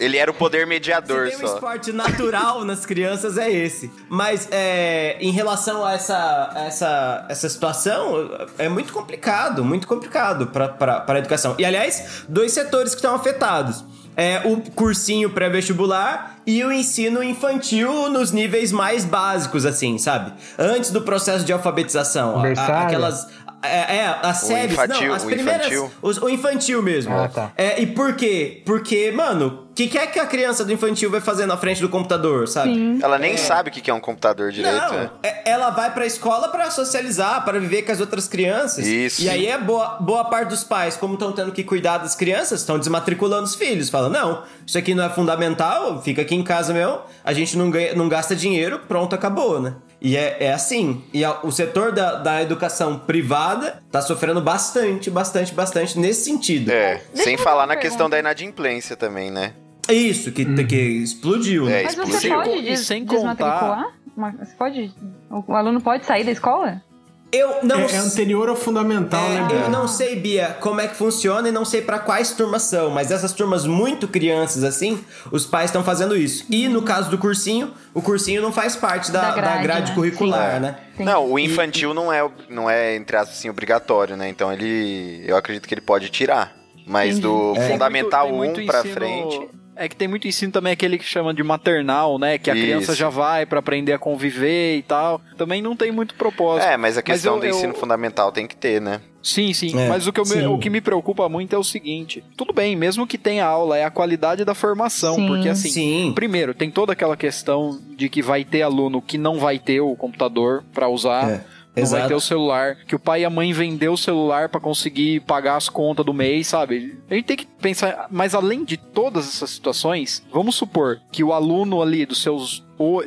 Ele era o poder mediador se tem um só. esporte natural nas crianças, é esse. Mas é, em relação a essa, a essa, essa situação, é muito complicado, muito complicado pra, pra educação. E, aliás, dois setores que estão afetados. É o cursinho pré-vestibular e o ensino infantil nos níveis mais básicos, assim, sabe? Antes do processo de alfabetização. A- a- aquelas... É, é, as séries, infantil, não, as o primeiras... infantil. os- o infantil mesmo. Ah, tá. É, e por quê? Porque, mano, o que, que é que a criança do infantil vai fazer na frente do computador, sabe? Sim. Ela nem sabe o que que é um computador direito, Não, né? é- ela vai pra escola pra socializar, pra viver com as outras crianças. Isso. E aí é boa, boa parte dos pais, como estão tendo que cuidar das crianças, estão desmatriculando os filhos. Falam, não, isso aqui não é fundamental, fica aqui em casa mesmo, a gente não, ganha, não gasta dinheiro, pronto, acabou, né? E é, é assim. E a- o setor da, da educação privada tá sofrendo bastante, bastante, bastante nesse sentido. É, Deixa sem falar na questão da inadimplência também, né? É isso, que, que explodiu, né? É, Mas você pode des sem desmatricular? Uma- Você pode. O aluno pode sair da escola? Eu não É, é anterior ao fundamental, né, É, Bia? eu não sei, Bia, como é que funciona e não sei pra quais turmas são, mas essas turmas muito crianças assim, os pais estão fazendo isso. E no caso do cursinho, o cursinho não faz parte da, Da da grade, grade, né? curricular, Sim. né? Sim. Não, o infantil não é, não é, entre aspas, assim, obrigatório, né? Então ele. Eu acredito que ele pode tirar. Mas do Tem Fundamental muito- tem 1 muito pra ensino- frente. É que tem muito ensino também aquele que chama de maternal, né? Que a Isso. criança já vai pra aprender a conviver e tal. Também não tem muito propósito. É, mas a questão eu- do eu- ensino fundamental tem que ter, né? Sim, sim. É, Mas o que, eu me, sim. o que me preocupa muito é o seguinte: tudo bem, mesmo que tenha aula, é a qualidade da formação. Sim. Porque assim, Sim. primeiro, tem toda aquela questão de que vai ter aluno que não vai ter o computador pra usar. É, Não vai exato. ter o celular, que o pai e a mãe vendeu o celular pra conseguir pagar as contas do mês, sabe? A gente tem que pensar, mas além de todas essas situações, vamos supor que o aluno ali dos seus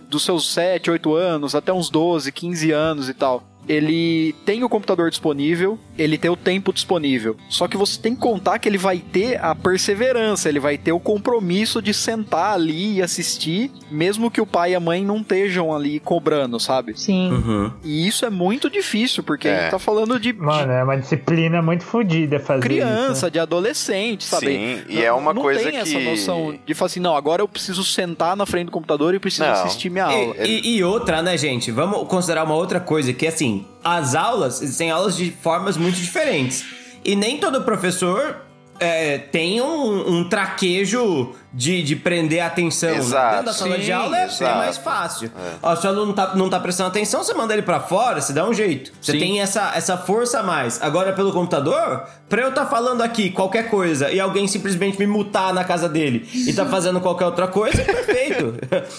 dos seus 7, 8 anos até uns 12, 15 anos e tal, ele tem o computador disponível, ele tem o tempo disponível. Só que você tem que contar que ele vai ter a perseverança, ele vai ter o compromisso de sentar ali e assistir, mesmo que o pai e a mãe não estejam ali cobrando, sabe? Sim. Uhum. E isso é muito difícil, porque É. a gente tá falando de, de Mano, é uma disciplina muito fodida fazer criança, isso. de adolescente, sabe? Sim, e é uma não coisa tem essa que- noção de falar assim, não, agora eu preciso sentar na frente do computador e preciso Não. assistir minha aula. E, e- e outra, né, gente? Vamos considerar uma outra coisa, que assim, as aulas, existem aulas de formas muito diferentes. E nem todo professor é, tem um, um traquejo de, de prender a atenção. né? Exato. Dentro da sala de Sim, aula é mais fácil. Ó, se o aluno não tá, não tá prestando atenção, você manda ele pra fora, você dá um jeito. Você Sim. tem essa, essa força a mais. Agora, pelo computador, pra eu estar falando aqui qualquer coisa e alguém simplesmente me mutar na casa dele e tá fazendo qualquer outra coisa, é perfeito.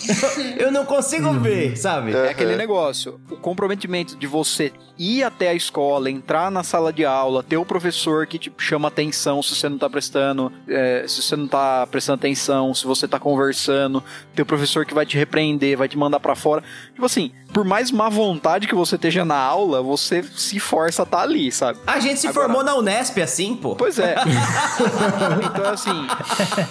eu não consigo ver, sabe? É aquele negócio, o comprometimento de você ir até a escola, entrar na sala de aula, ter o professor que te chama atenção se você não tá prestando, é, se você não tá prestando atenção, se você tá conversando, ter o professor que vai te repreender, vai te mandar pra fora. Tipo assim, por mais má vontade que você esteja na aula, você se força a estar ali, sabe? A gente se Agora- formou na Unesp assim, pô. Pois é. então, assim,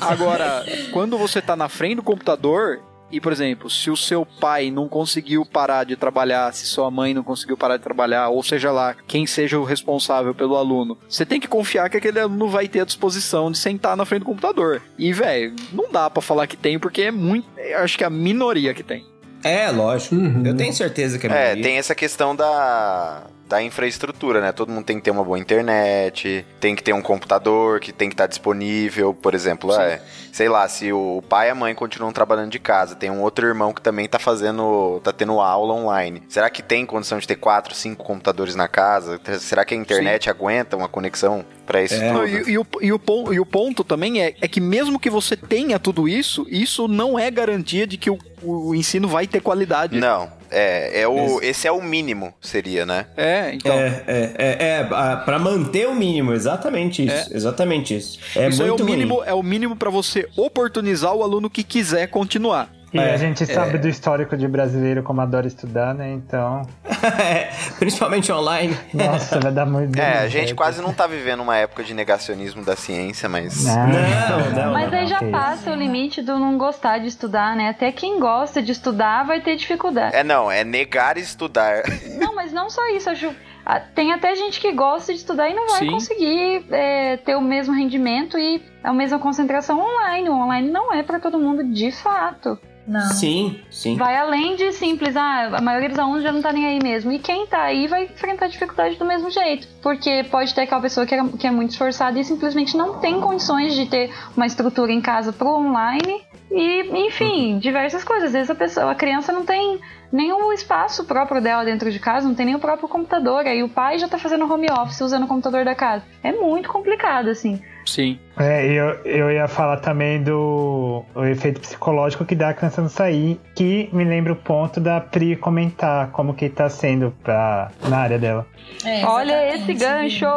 agora, quando você tá na frente do computador, e, por exemplo, se o seu pai não conseguiu parar de trabalhar, se sua mãe não conseguiu parar de trabalhar, ou seja lá, quem seja o responsável pelo aluno, você tem que confiar que aquele aluno vai ter a disposição de sentar na frente do computador. E, velho, não dá pra falar que tem, porque é muito. Eu acho que é a minoria que tem. É, lógico. Uhum. Eu tenho certeza que é É, minoria. tem essa questão da, da infraestrutura, né? Todo mundo tem que ter uma boa internet, tem que ter um computador que tem que estar disponível, por exemplo. É, sei lá, se o pai e a mãe continuam trabalhando de casa, tem um outro irmão que também tá fazendo, tá tendo aula online. Será que tem condição de ter quatro, cinco computadores na casa? Será que a internet aguenta uma conexão pra isso É. tudo? E, e o, e, o, e o ponto também é, é que mesmo que você tenha tudo isso, isso não é garantia de que o, o ensino vai ter qualidade. Não, é, é o, esse é o mínimo, seria, né? É, então. É, é, é, é, a- pra manter o mínimo, exatamente isso. Exatamente isso. É isso aí é o muito mínimo, ruim. é o mínimo para você oportunizar o aluno que quiser continuar. E É, a gente sabe é. do histórico de brasileiro como adora estudar, né? Então, É, Principalmente online. nossa, vai dar muito. É, a gente certo. quase não tá vivendo uma época de negacionismo da ciência, mas. Não, Não, não, Mas aí já passa o limite do não gostar de estudar, né? Até quem gosta de estudar vai ter dificuldade. É não, é negar estudar. Não, mas não só isso. Acho, ah, tem até gente que gosta de estudar e não vai Sim. conseguir é, ter o mesmo rendimento e a mesma concentração online. O online não é pra todo mundo de fato. Não. Sim, sim. Vai além de simples, ah, a maioria dos alunos já não tá nem aí mesmo. E quem tá aí vai enfrentar dificuldade do mesmo jeito. Porque pode ter aquela pessoa que é, que é muito esforçada e simplesmente não tem condições de ter uma estrutura em casa pro online. E, enfim, diversas coisas. Às vezes a pessoa, a criança não tem nenhum espaço próprio dela dentro de casa, não tem nem o próprio computador. Aí o pai já tá fazendo home office usando o computador da casa. É muito complicado, assim. Sim. É, eu, eu ia falar também do o efeito psicológico que dá a criança não sair, que me lembra o ponto da Pri comentar como que tá sendo pra, na área dela. É, Olha esse gancho!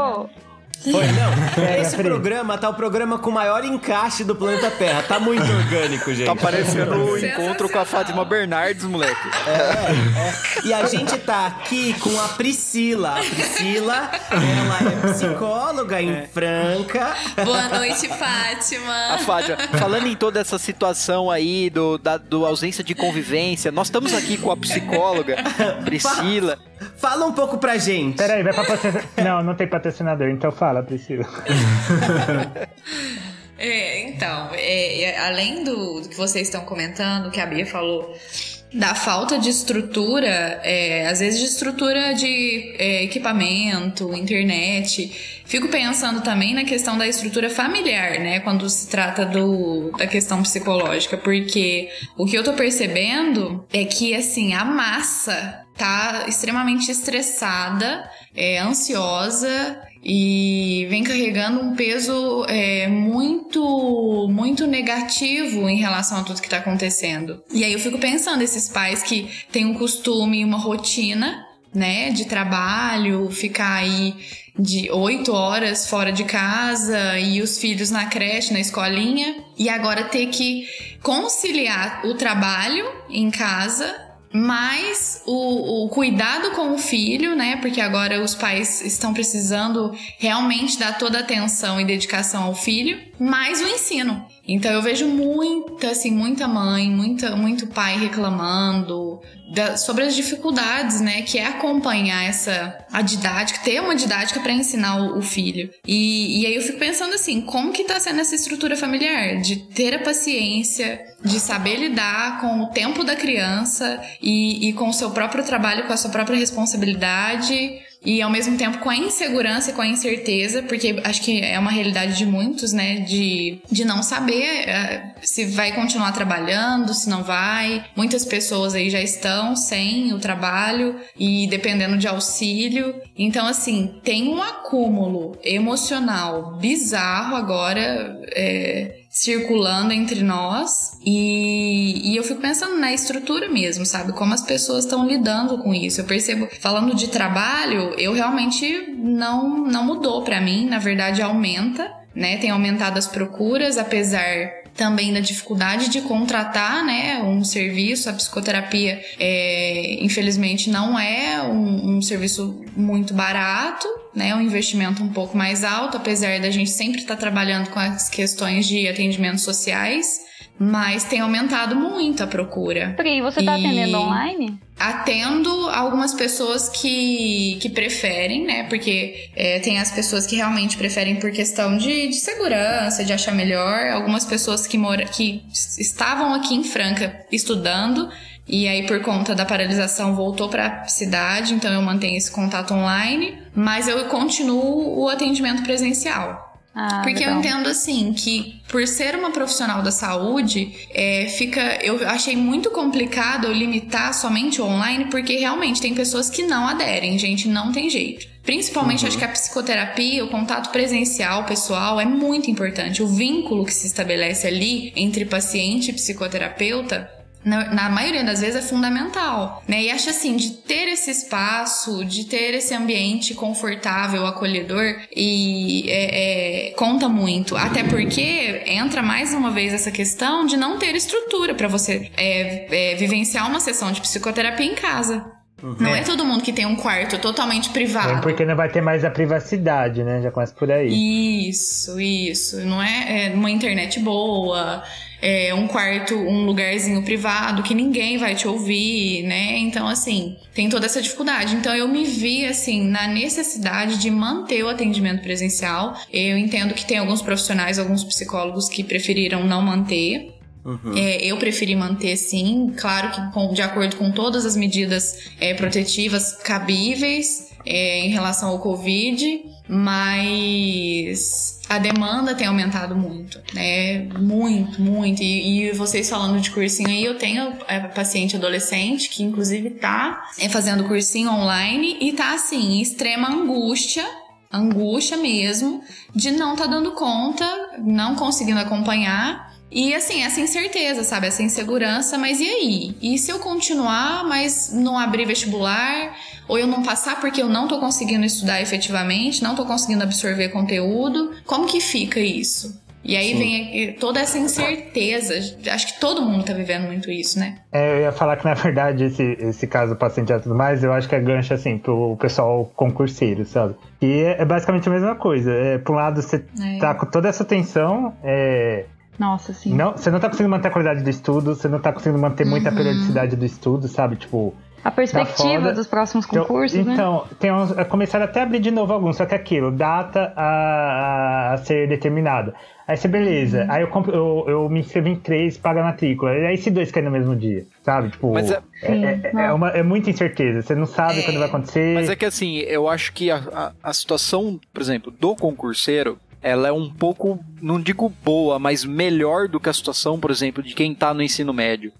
Foi, não. É, Esse Pri. programa tá o programa com o maior encaixe do planeta Terra. Tá muito orgânico, gente. Tá parecendo o encontro com a Fátima Bernardes, moleque. E a gente tá aqui com a Priscila. A Priscila, ela é psicóloga em Franca. Boa noite, Fátima. A Fátima, falando em toda essa situação aí do, da do ausência de convivência, nós estamos aqui com a psicóloga Priscila. Fala um pouco pra gente. Peraí, vai pra patrocinador. Não, não tem patrocinador, então fala, Priscila. É, então, é, além do, do que vocês estão comentando, que a Bia falou da falta de estrutura, é, às vezes de estrutura de é, equipamento, internet. Fico pensando também na questão da estrutura familiar, né? Quando se trata do, da questão psicológica, porque o que eu tô percebendo é que, assim, a massa tá extremamente estressada, é, ansiosa e vem carregando um peso é, muito muito negativo em relação a tudo que está acontecendo. E aí eu fico pensando esses pais que têm um costume, uma rotina, né, de trabalho, ficar aí de oito horas fora de casa e os filhos na creche, na escolinha, e agora ter que conciliar o trabalho em casa mais o, o, cuidado com o filho, né? Porque agora os pais estão precisando realmente dar toda a atenção e dedicação ao filho, mais o ensino. Então eu vejo muita, assim, muita mãe, muita, muito pai reclamando da, sobre as dificuldades, né, que é acompanhar essa a didática, ter uma didática para ensinar o, o filho. E, e aí eu fico pensando assim, como que tá sendo essa estrutura familiar de ter a paciência, de saber lidar com o tempo da criança e, e com o seu próprio trabalho, com a sua própria responsabilidade e ao mesmo tempo com a insegurança e com a incerteza, porque acho que é uma realidade de muitos, né, de, de não saber uh, se vai continuar trabalhando, se não vai. Muitas pessoas aí já estão sem o trabalho e dependendo de auxílio. Então, assim, tem um acúmulo emocional bizarro agora. É, circulando entre nós e, e eu fico pensando na estrutura mesmo, sabe? Como as pessoas estão lidando com isso. Eu percebo, falando de trabalho, eu realmente não, não mudou para mim, na verdade aumenta, né? Tem aumentado as procuras, apesar também da dificuldade de contratar né, um serviço. A psicoterapia, é, infelizmente, não é um, um serviço muito barato, né, um investimento um pouco mais alto, apesar da gente sempre estar trabalhando com as questões de atendimentos sociais. Mas tem aumentado muito a procura. Pri, você está E- atendendo online? Atendo algumas pessoas que, que preferem, né? Porque é, tem as pessoas que realmente preferem por questão de, de segurança, de achar melhor. Algumas pessoas que, mora, que estavam aqui em Franca estudando. E aí, por conta da paralisação, voltou para a cidade, então eu mantenho esse contato online, mas eu continuo o atendimento presencial. Ah, Porque eu legal. entendo assim que por ser uma profissional da saúde, é, fica. Eu achei muito complicado eu limitar somente o online, porque realmente tem pessoas que não aderem, gente, não tem jeito. Principalmente acho que a psicoterapia, o contato presencial, pessoal, é muito importante. O vínculo que se estabelece ali entre paciente e psicoterapeuta na, na maioria das vezes é fundamental, né? E acho assim, de ter esse espaço, de ter esse ambiente confortável, acolhedor, e é, é, conta muito. Até porque entra mais uma vez essa questão de não ter estrutura para você é, é, vivenciar uma sessão de psicoterapia em casa. Não é todo mundo que tem um quarto totalmente É privado. porque não vai ter mais a privacidade, né? Já começa por aí. Isso, isso. Não é, é uma internet boa, é um quarto, um lugarzinho privado que ninguém vai te ouvir, né? Então, assim, tem toda essa dificuldade. Então, eu me vi, assim, na necessidade de manter o atendimento presencial. Eu entendo que tem alguns profissionais, alguns psicólogos que preferiram não manter. É, eu preferi manter sim, claro que com- de acordo com todas as medidas é, protetivas cabíveis é, em relação ao Covid, mas a demanda tem aumentado muito, né? Muito, muito. E, e vocês falando de cursinho aí, eu tenho é, paciente adolescente que inclusive tá é, fazendo cursinho online e tá assim, em extrema angústia angústia mesmo de não tá dando conta, não conseguindo acompanhar. E assim, essa incerteza, sabe? Essa insegurança, mas e aí? E se eu continuar, mas não abrir vestibular? Ou eu não passar porque eu não tô conseguindo estudar efetivamente, não tô conseguindo absorver conteúdo? Como que fica isso? E aí vem toda essa incerteza. Acho que todo mundo tá vivendo muito isso, né? É, eu ia falar que, na verdade, esse, esse caso do paciente e tudo mais, eu acho que é gancho, assim, pro pessoal concurseiro, sabe? E é, é basicamente a mesma coisa. É, por um lado, você É. tá com toda essa tensão, é, Nossa, sim. Não, você não tá conseguindo manter a qualidade do estudo, você não tá conseguindo manter muita Uhum. periodicidade do estudo, sabe? Tipo, A perspectiva foda. dos próximos Então- concursos, né? Então, tem uns, começaram até a abrir de novo alguns, só que aquilo, data a, a ser determinada. Aí você, beleza. Uhum. Aí eu, compro, eu, eu me inscrevo em três, pago a matrícula. E aí se dois caem no mesmo dia, sabe? Tipo, Mas é- é, é, é uma, é muita incerteza. Você não sabe quando vai acontecer. Mas é que assim, eu acho que a, a, a situação, por exemplo, do concurseiro, ela é um pouco, não digo boa, mas melhor do que a situação, por exemplo, de quem tá no ensino médio.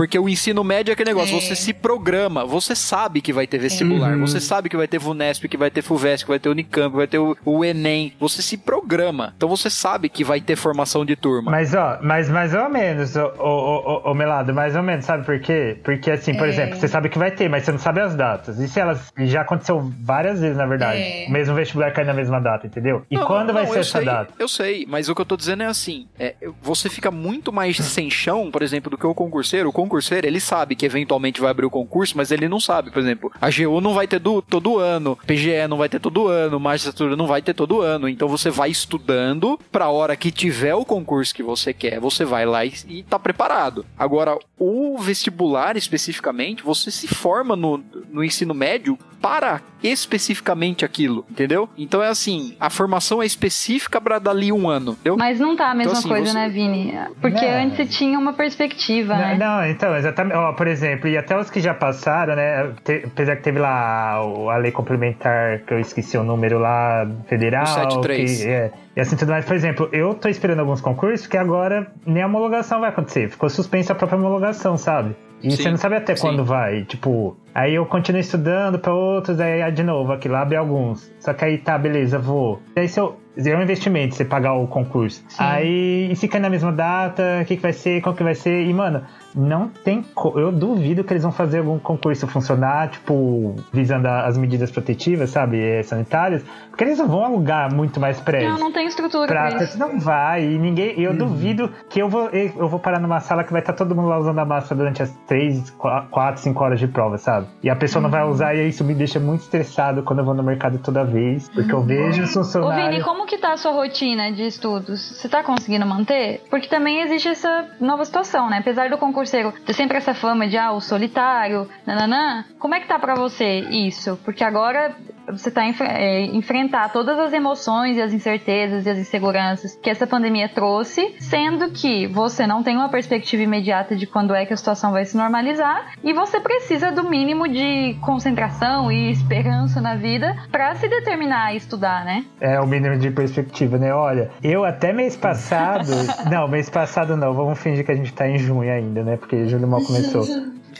Porque o ensino médio é aquele negócio, É. você se programa, você sabe que vai ter vestibular, Uhum. você sabe que vai ter VUNESP, que vai ter FUVEST, que vai ter Unicamp, que vai ter o, o Enem, você se programa. Então você sabe que vai ter formação de turma. Mas, ó, mas mais ou menos, ô, ô, ô, ô, Melado, mais ou menos, sabe por quê? Porque, assim, por É. exemplo, você sabe que vai ter, mas você não sabe as datas. E se elas. e Já aconteceu várias vezes, na verdade. É. O mesmo vestibular cai na mesma data, entendeu? E Não, quando não, vai não, ser essa sei, data? Eu sei, mas o que eu tô dizendo é assim: é, você fica muito mais sem chão, por exemplo, do que o concurseiro. O concurseiro, ele sabe que eventualmente vai abrir o concurso, mas ele não sabe, por exemplo, a GU não vai ter do, todo ano, PGE não vai ter todo ano, magistratura não vai ter todo ano. Então você vai estudando pra hora que tiver o concurso que você quer, você vai lá e, e tá preparado. Agora, o vestibular especificamente, você se forma no, no ensino médio para especificamente aquilo, entendeu? Então é assim, a formação é específica para dali um ano, entendeu? Mas não tá a mesma assim, coisa, você- né, Vini? Porque Não. antes você tinha uma perspectiva, Não, né? não, então, exatamente. Ó, por exemplo, e até os que já passaram, né? te- apesar que teve lá a lei complementar, que eu esqueci o número lá, federal. O 73. que- é, e assim tudo mais. Por exemplo, eu tô esperando alguns concursos que agora nem a homologação vai acontecer. Ficou suspensa a própria homologação, sabe? E Sim, você não sabe até sim. quando vai. Tipo, aí eu continuo estudando pra outros, aí de novo, aquilo abre alguns. Só que aí tá, beleza, vou. E aí se eu. É um investimento você pagar o concurso. Aí, e se cair na mesma data, o que, que vai ser, qual que vai ser? E, mano, não tem. co- Eu duvido que eles vão fazer algum concurso funcionar, tipo, visando as medidas protetivas, sabe? eh, Sanitárias. Porque eles não vão alugar muito mais prédios. Não, não tem estrutura Pra, pra isso. não vai, e ninguém. Eu duvido que eu vou, eu vou parar numa sala que vai estar todo mundo lá usando a máscara durante as 3, 4, 5 horas de prova, sabe? E a pessoa não vai usar, e isso me deixa muito estressado quando eu vou no mercado toda vez. Porque eu vejo os Ô, funcionários. Vini, como que tá a sua rotina de estudos? Você tá conseguindo manter? Porque também existe essa nova situação, né? Apesar do concurseiro ter sempre essa fama de, ah, o solitário, nananã, como é que tá pra você isso? Porque agora você tá é, enfrentar todas as emoções e as incertezas e as inseguranças que essa pandemia trouxe, sendo que você não tem uma perspectiva imediata de quando é que a situação vai se normalizar e você precisa do mínimo de concentração e esperança na vida pra se determinar a estudar, né? É o mínimo de perspectiva, né? Olha, eu até mês passado. não, mês passado não. Vamos fingir que a gente tá em junho ainda, né? Porque julho mal começou.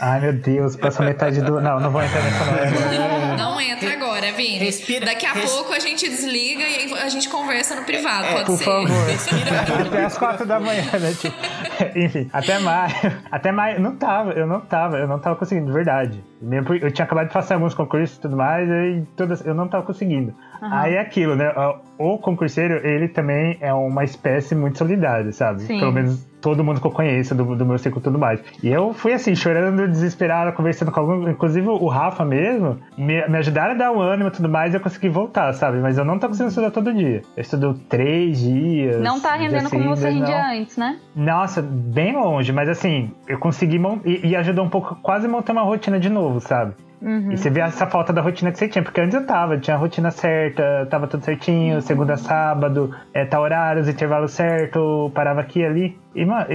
Ai, meu Deus, passou metade do. Não, não vou entrar nessa não. Não entra agora, Vini. Respira- Daqui a res- pouco a gente desliga e a gente conversa no privado, pode Por ser? favor. Até as quatro da manhã, né? Tipo, enfim, até maio. Até maio. Não tava, eu não tava, eu não tava conseguindo, de verdade. Mesmo eu tinha acabado de passar alguns concursos e tudo mais, e todas, eu não tava conseguindo. Aí é aquilo, né? O concurseiro, ele também é uma espécie muito solidária, sabe? Sim. Pelo menos todo mundo que eu conheço, do, do meu ciclo e tudo mais. E eu fui assim, chorando, desesperado, conversando com algum. Inclusive o Rafa mesmo, me, me ajudaram a dar um ânimo e tudo mais, e eu consegui voltar, sabe? Mas eu não tô conseguindo estudar todo dia. Eu estudo três dias. Não tá rendendo dias como você rendia antes, né? Nossa, bem longe, mas assim, eu consegui e, e ajudou um pouco, quase montar uma rotina de novo, sabe? Uhum. E você vê essa falta da rotina que você tinha, porque antes eu tava, tinha a rotina certa, tava tudo certinho, segunda a sábado, é, tá horários, intervalo certo, parava aqui e ali. E, mano,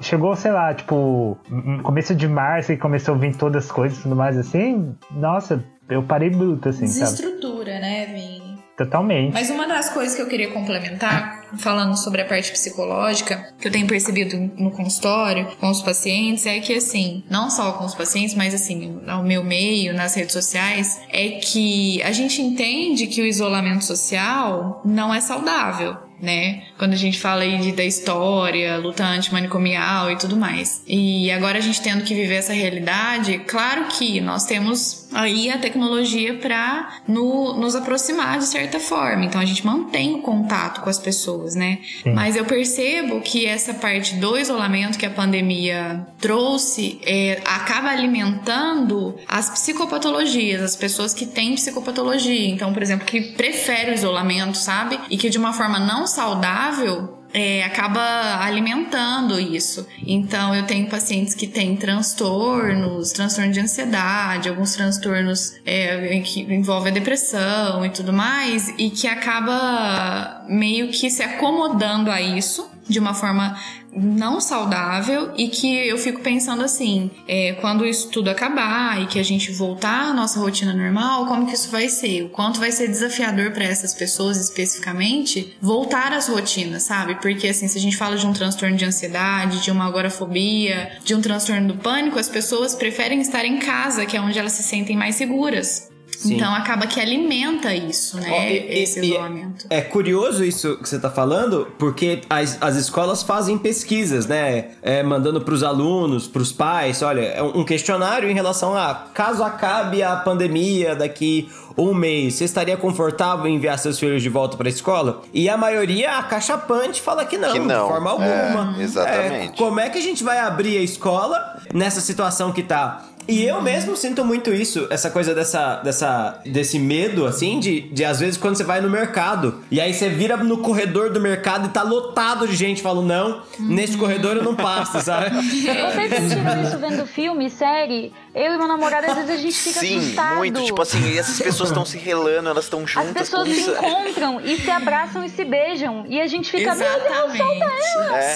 chegou, sei lá, tipo, começo de março e começou a vir todas as coisas e tudo mais assim, nossa, eu parei bruto, assim, sabe? Desestrutura, né, Vini? Totalmente. Mas uma das coisas que eu queria complementar, falando sobre a parte psicológica, que eu tenho percebido no consultório com os pacientes, é que assim, não só com os pacientes, mas assim, no meu meio, nas redes sociais, é que a gente entende que o isolamento social não é saudável. Né? Quando a gente fala aí de, da história, luta antimanicomial e tudo mais. E agora a gente tendo que viver essa realidade, claro que nós temos aí a tecnologia para no, nos aproximar de certa forma. Então a gente mantém o contato com as pessoas, né? Mas eu percebo que essa parte do isolamento que a pandemia trouxe é, acaba alimentando as psicopatologias, as pessoas que têm psicopatologia. Então, por exemplo, que prefere o isolamento, sabe? E que de uma forma não saudável é, acaba alimentando isso. Então, eu tenho pacientes que têm transtornos, transtorno de ansiedade, alguns transtornos é, que envolvem a depressão e tudo mais, e que acaba meio que se acomodando a isso de uma forma não saudável e que eu fico pensando assim, é, quando isso tudo acabar e que a gente voltar à nossa rotina normal, como que isso vai ser? O quanto vai ser desafiador para essas pessoas especificamente voltar às rotinas, sabe? Porque assim, se a gente fala de um transtorno de ansiedade, de uma agorafobia, de um transtorno do pânico, as pessoas preferem estar em casa, que é onde elas se sentem mais seguras. Sim. Então acaba que alimenta isso, né? Ó, e- esse e- isolamento. É curioso isso que você tá falando, porque as, as escolas fazem pesquisas, né? É, mandando pros alunos, pros pais, olha, é um questionário em relação a caso acabe a pandemia daqui um mês, você estaria confortável em enviar seus filhos de volta pra escola? E a maioria acachapante fala que não, Que não, de forma alguma. é, exatamente. É, como é que a gente vai abrir a escola nessa situação que tá? E eu mesmo sinto muito isso, essa coisa dessa, dessa, desse medo, assim, de, de às vezes quando você vai no mercado e aí você vira no corredor do mercado e tá lotado de gente falando, não, nesse corredor eu não passo, sabe? Vocês sentiram isso vendo filme, série? Eu e meu namorado, às vezes a gente fica Sim, assustado. muito. Tipo assim, e essas pessoas estão se relando, elas estão As juntas. pessoas como se se- encontram e se abraçam e se beijam. E a gente fica, meu Deus, solta Exatamente. ela. É.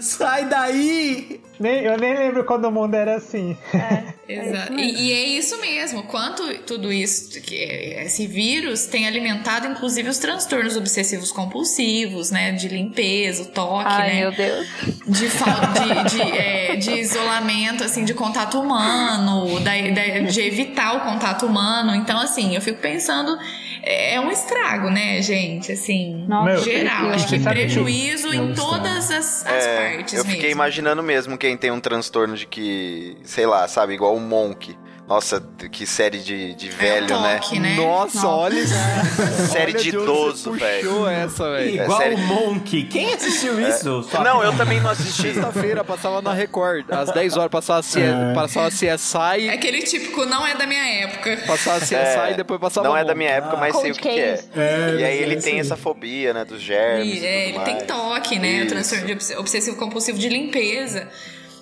Sa- sai daí! Nem- eu nem lembro quando o mundo era assim. Exato. E, e é isso mesmo. Quanto tudo isso, que é- esse vírus tem alimentado, inclusive, os transtornos obsessivos compulsivos, né? De limpeza, o toque, Ai, né? meu Deus. de, de, de, é, de isolamento, assim, de contato humano, da, da- de evitar o contato humano. Então, assim, eu fico pensando, é, é um estrago, né, gente? Assim, Nossa, geral. Acho que prejuízo É em estrago. todas as, as É, partes eu fiquei mesmo. imaginando mesmo quem tem um transtorno de que, sei lá, sabe, igual o Monk. Nossa, que série de, de velho, toque, né? Nossa, Nossa. olha Série olha de idoso, velho. puxou essa, velho. Igual sério. o Monk. Quem assistiu isso? Só- Não, eu também não assisti. Sexta-feira passava na Record. Às 10 horas passava, C... É. passava É CSI, aquele típico não é da minha época. passava CSI É, e depois passava Não é Monk. da minha época, mas sei o que, que é. É, E aí é ele isso tem aí. essa fobia, né, dos germes. E, é, e ele tudo tem mais. toque, né? O Isso. transtorno de obs- obsessivo compulsivo de limpeza.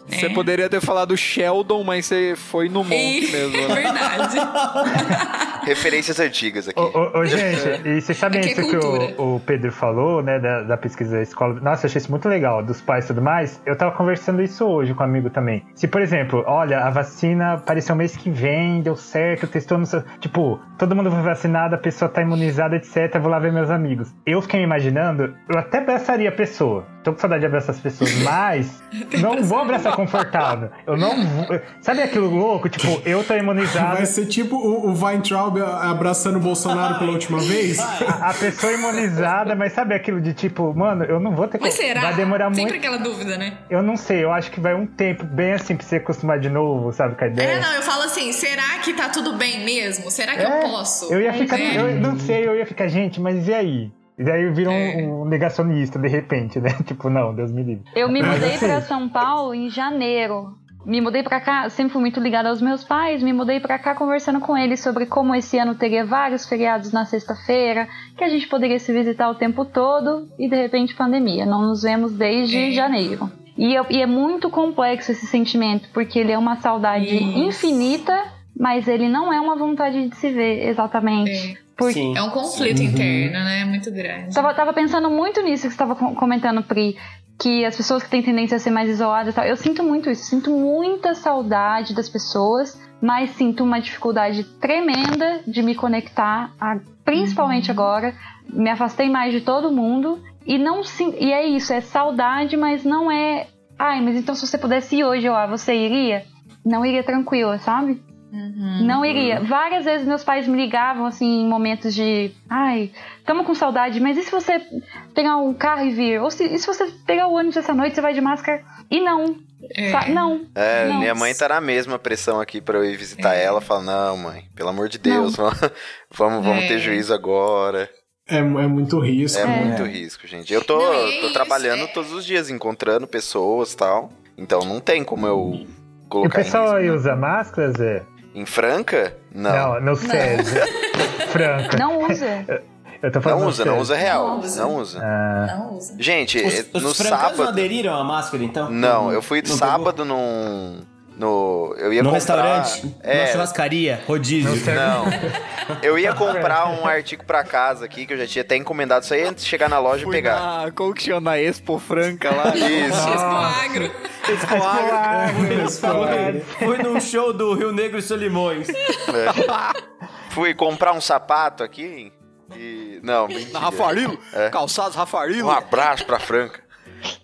Você né? poderia ter falado Sheldon, mas você foi no Monk E- mesmo. É né? verdade. Referências antigas aqui. Ô, ô, ô, gente, e vocês sabem é isso que o, o Pedro falou, né, da, da pesquisa da escola? Nossa, eu achei isso muito legal, dos pais e tudo mais. Eu tava conversando isso hoje com um amigo também. Se, por exemplo, olha, a vacina apareceu mês que vem, deu certo, testou no seu... Tipo, todo mundo foi vacinado, a pessoa tá imunizada, etc, vou lá ver meus amigos. Eu fiquei me imaginando, eu até abraçaria a pessoa. Tô com saudade de abraçar as pessoas, mas não vou abraçar confortável. Eu não vou... Sabe aquilo louco? Tipo, eu tô imunizado... Vai ser tipo o, o Weintraub abraçando o Bolsonaro pela última vez? a, a pessoa imunizada, mas sabe aquilo de tipo, mano, eu não vou ter Mas será? Vai demorar Sempre muito. aquela dúvida, né? Eu não sei, eu acho que vai um tempo bem assim pra você acostumar de novo, sabe, com a ideia. É, não, eu falo assim, será que tá tudo bem mesmo? Será que É, eu posso? Eu ia ficar, É. eu não sei, eu ia ficar, gente, mas e aí? E daí eu viro É. um, um negacionista de repente, né? Tipo, não, Deus me livre. Eu me mudei assim, pra São Paulo em janeiro. Me mudei pra cá, sempre fui muito ligada aos meus pais, me mudei pra cá conversando com eles sobre como esse ano teria vários feriados na sexta-feira, que a gente poderia se visitar o tempo todo e de repente pandemia. Não nos vemos desde É. janeiro. E, eu- e é muito complexo esse sentimento, porque ele é uma saudade Isso. infinita, mas ele não é uma vontade de se ver exatamente. É. Porque Sim. É um conflito Uhum. interno, né? Muito grande. Tava, tava pensando muito nisso que você tava com- comentando, Pri. Que as pessoas que têm tendência a ser mais isoladas e tal. Eu sinto muito isso. Sinto muita saudade das pessoas, mas sinto uma dificuldade tremenda de me conectar, a- principalmente agora. Me afastei mais de todo mundo. E não E é isso, é saudade, mas não é. Ai, mas então se você pudesse ir hoje lá, você iria? Não iria tranquila, sabe? Uhum. Não iria. Várias vezes meus pais me ligavam assim em momentos de, ai, tamo com saudade, mas e se você pegar um carro e vir? Ou se, e se você pegar o ônibus essa noite, você vai de máscara? E não. É. Não. É, Não. minha mãe tá na mesma pressão aqui pra eu ir visitar É. ela. Fala, não, mãe, pelo amor de Deus, vamos, vamos É. ter juízo agora. É, é muito risco. É, né? muito risco, gente. Eu tô, Não, é tô trabalhando é. todos os dias, encontrando pessoas e tal. Então não tem como eu E o colocar em pessoal risco. aí usa máscara, Zé? Em Franca? Não. Não, no César. Franca. Não usa. Eu tô falando Não usa, não usa real. Não usa. Não usa. Ah, Não usa. Gente, Os, os no francanos não sábado. aderiram à máscara, então? Não, eu fui Não sábado num. No. Eu ia No comprar. restaurante? É. churrascaria? Rodízio? Não. Eu ia comprar um artigo pra casa aqui, que eu já tinha até encomendado isso aí antes de chegar na loja e Fui pegar. na, como que chama? Na Expo Franca lá. Isso. Expo Agro. Fui, fui num show do Rio Negro e Solimões. Fui comprar um sapato aqui e. Não, mentira. Na Rafarilo? É. Calçados Rafarilo? Um abraço pra Franca.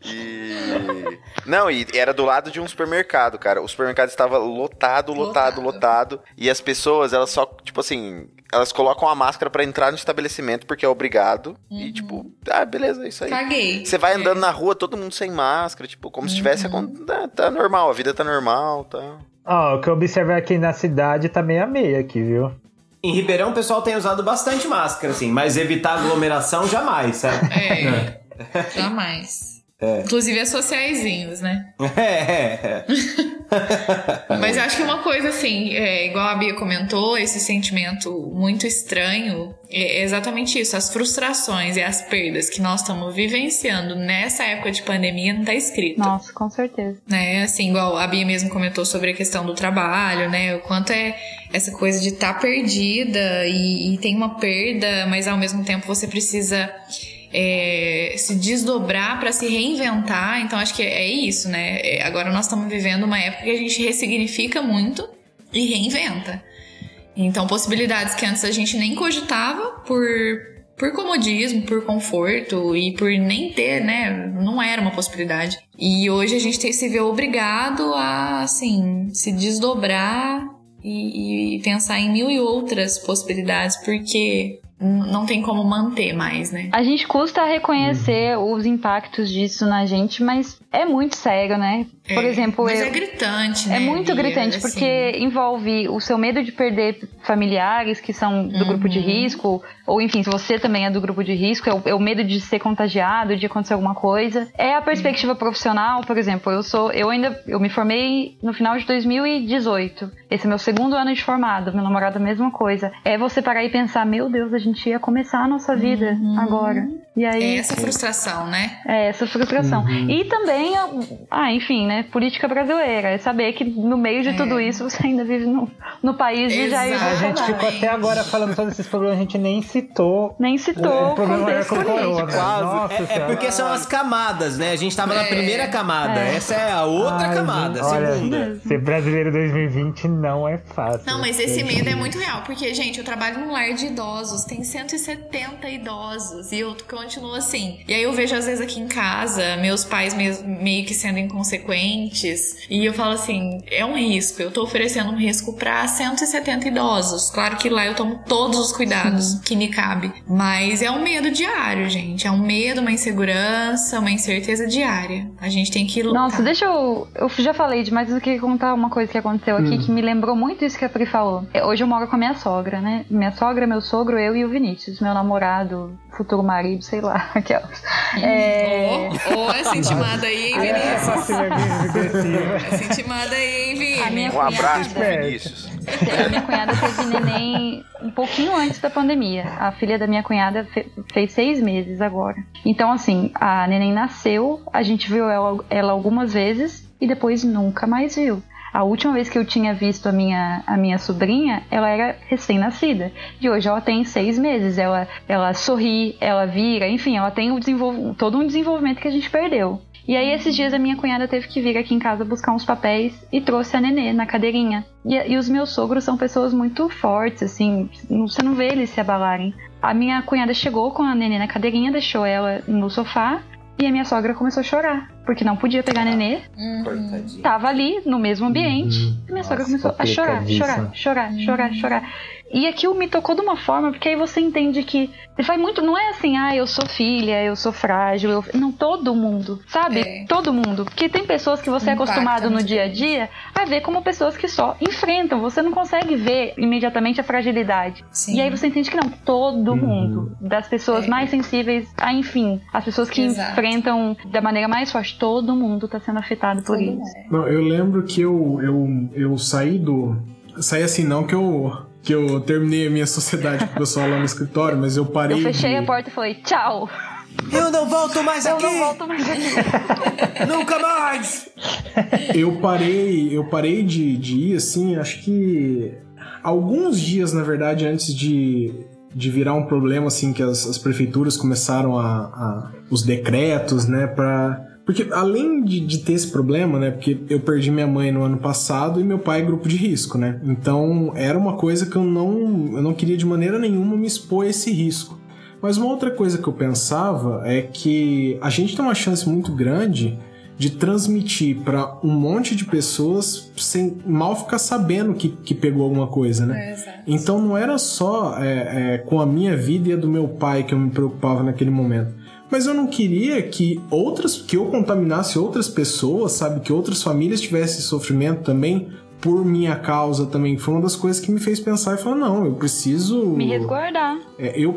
E. Não, e era do lado de um supermercado, cara. O supermercado estava lotado, lotado, Lotado. lotado. E as pessoas, elas só, tipo assim, elas colocam a máscara pra entrar no estabelecimento porque é obrigado. E, tipo, ah, beleza, é isso aí. Caguei. Você vai andando É. na rua, todo mundo sem máscara, tipo, como se tivesse. acon- Tá, normal, a vida tá normal, tá. Ó, o que eu observei aqui na cidade tá meio a meio aqui, viu? Em Ribeirão, o pessoal tem usado bastante máscara, assim, mas evitar aglomeração jamais, sabe? É. Jamais. Inclusive as sociaizinhos, né? É, é, é. Mas eu acho que uma coisa assim, é, igual a Bia comentou, esse sentimento muito estranho é exatamente isso. As frustrações e as perdas que nós estamos vivenciando nessa época de pandemia não tá escrito. Nossa, com certeza. né? Assim, igual a Bia mesmo comentou sobre a questão do trabalho, né? O quanto é essa coisa de estar perdida e, e tem uma perda, mas ao mesmo tempo você precisa é, se desdobrar para se reinventar. Então acho que é isso, né? É, agora nós estamos vivendo uma época que a gente ressignifica muito e reinventa. Então possibilidades que antes a gente nem cogitava por por comodismo, por conforto e por nem ter, né? Não era uma possibilidade. E hoje a gente se vê obrigado a, assim, se desdobrar e, e pensar em mil e outras possibilidades, porque não tem como manter mais, né? A gente custa reconhecer os impactos disso na gente, mas é muito sério, né? Por É, exemplo, mas eu- é gritante, né? É muito Bia? gritante, Assim, porque envolve o seu medo de perder familiares que são do grupo Uhum. de risco, ou enfim, se você também é do grupo de risco, é o, é o medo de ser contagiado, de acontecer alguma coisa. É a perspectiva Uhum. profissional, por exemplo, eu sou, eu ainda, eu me formei no final de 2018. Esse é meu segundo ano de formado, meu namorado a mesma coisa. É você parar e pensar, meu Deus, a gente ia começar a nossa vida agora. E aí, Uhum. É essa frustração, né? é, essa frustração. E também, a- ah, enfim, né, política brasileira. É saber que no meio de É. tudo isso você ainda vive no, no país de Jair Exato. A gente Bolsonaro. ficou até agora falando todos esses problemas, a gente nem citou Nem citou o o problema contexto com corona. Nossa É, é porque são as camadas, né? A gente tava na É. primeira camada. É. Essa é a outra Ai, camada, a olha, segunda. Ser brasileiro 2020 não é fácil. Não, mas esse medo é muito real, porque, gente, eu trabalho num lar de idosos, tem 170 idosos, e eu continuo assim. E aí eu vejo, às vezes, aqui em casa, meus pais mes- meio que sendo inconsequentes, e eu falo assim, é um risco, eu tô oferecendo um risco pra 170 idosos. Claro que lá eu tomo todos os cuidados que me cabe, mas é um medo diário, gente, é um medo, uma insegurança, uma incerteza diária. A gente tem que lutar. Nossa, deixa eu. Eu já falei demais, mas eu queria contar uma coisa que aconteceu aqui que me lembrou muito isso que a Pri falou. É, Hoje eu moro com a minha sogra, né? Minha sogra, meu sogro, eu e o Vinícius, meu namorado, futuro marido, sei lá, aquelas. É. Ô, ô, essa intimada aí, hein, É Vinícius? Essa intimada aí, hein? A minha Um abraço pro. Vinícius. A minha cunhada teve neném um pouquinho antes da pandemia. A filha da minha cunhada fe- fez seis meses agora. Então, assim, a neném nasceu, a gente viu ela, ela algumas vezes e depois nunca mais viu. A última vez que eu tinha visto a minha, a minha sobrinha, ela era recém-nascida. E hoje ela tem seis meses. Ela, ela sorri, ela vira, enfim, ela tem o todo um desenvolvimento que a gente perdeu. E aí, esses dias, a minha cunhada teve que vir aqui em casa buscar uns papéis e trouxe a nenê na cadeirinha. E, e os meus sogros são pessoas muito fortes, assim, você não vê eles se abalarem. A minha cunhada chegou com a nenê na cadeirinha, deixou ela no sofá e a minha sogra começou a chorar, porque não podia pegar nenê, Coitadinho. tava ali no mesmo ambiente. Uhum. E minha sogra Nossa, começou a chorar, chorar, chorar, chorar, chorar. E aquilo me tocou de uma forma, porque aí você entende que vai muito, não é assim, ah, eu sou filha, eu sou frágil, eu... não todo mundo, sabe? É. Todo mundo, porque tem pessoas que você é Impacta acostumado no dia a dia a ver como pessoas que só enfrentam, você não consegue ver imediatamente a fragilidade. Sim. E aí você entende que não, todo Uhum. mundo, das pessoas É. mais sensíveis a, enfim, as pessoas que Exato. enfrentam da maneira mais forte, todo mundo tá sendo afetado por Todo isso. Não, eu lembro que eu, eu, eu saí do. Saí assim, não que eu que eu terminei a minha sociedade com o pessoal lá no escritório, mas eu parei. Eu fechei de... a porta e falei, tchau. Eu não volto mais Eu aqui! não volto mais aqui. Nunca mais! Eu parei, eu parei de, de ir, assim, acho que alguns dias, na verdade, antes de, de virar um problema, assim, que as, as prefeituras começaram a, a- os decretos, né, pra... Porque além de, de ter esse problema, né, porque eu perdi minha mãe no ano passado e meu pai é grupo de risco, né, então era uma coisa que eu não, eu não queria de maneira nenhuma me expor a esse risco. Mas uma outra coisa que eu pensava é que a gente tem uma chance muito grande de transmitir para um monte de pessoas sem mal ficar sabendo que, que pegou alguma coisa, né? É. Então não era só é, é, com a minha vida e a do meu pai que eu me preocupava naquele momento. Mas eu não queria que outras, que eu contaminasse outras pessoas, sabe? Que outras famílias tivessem sofrimento também por minha causa também. Foi uma das coisas que me fez pensar e falar, não, eu preciso... Me resguardar. É, eu,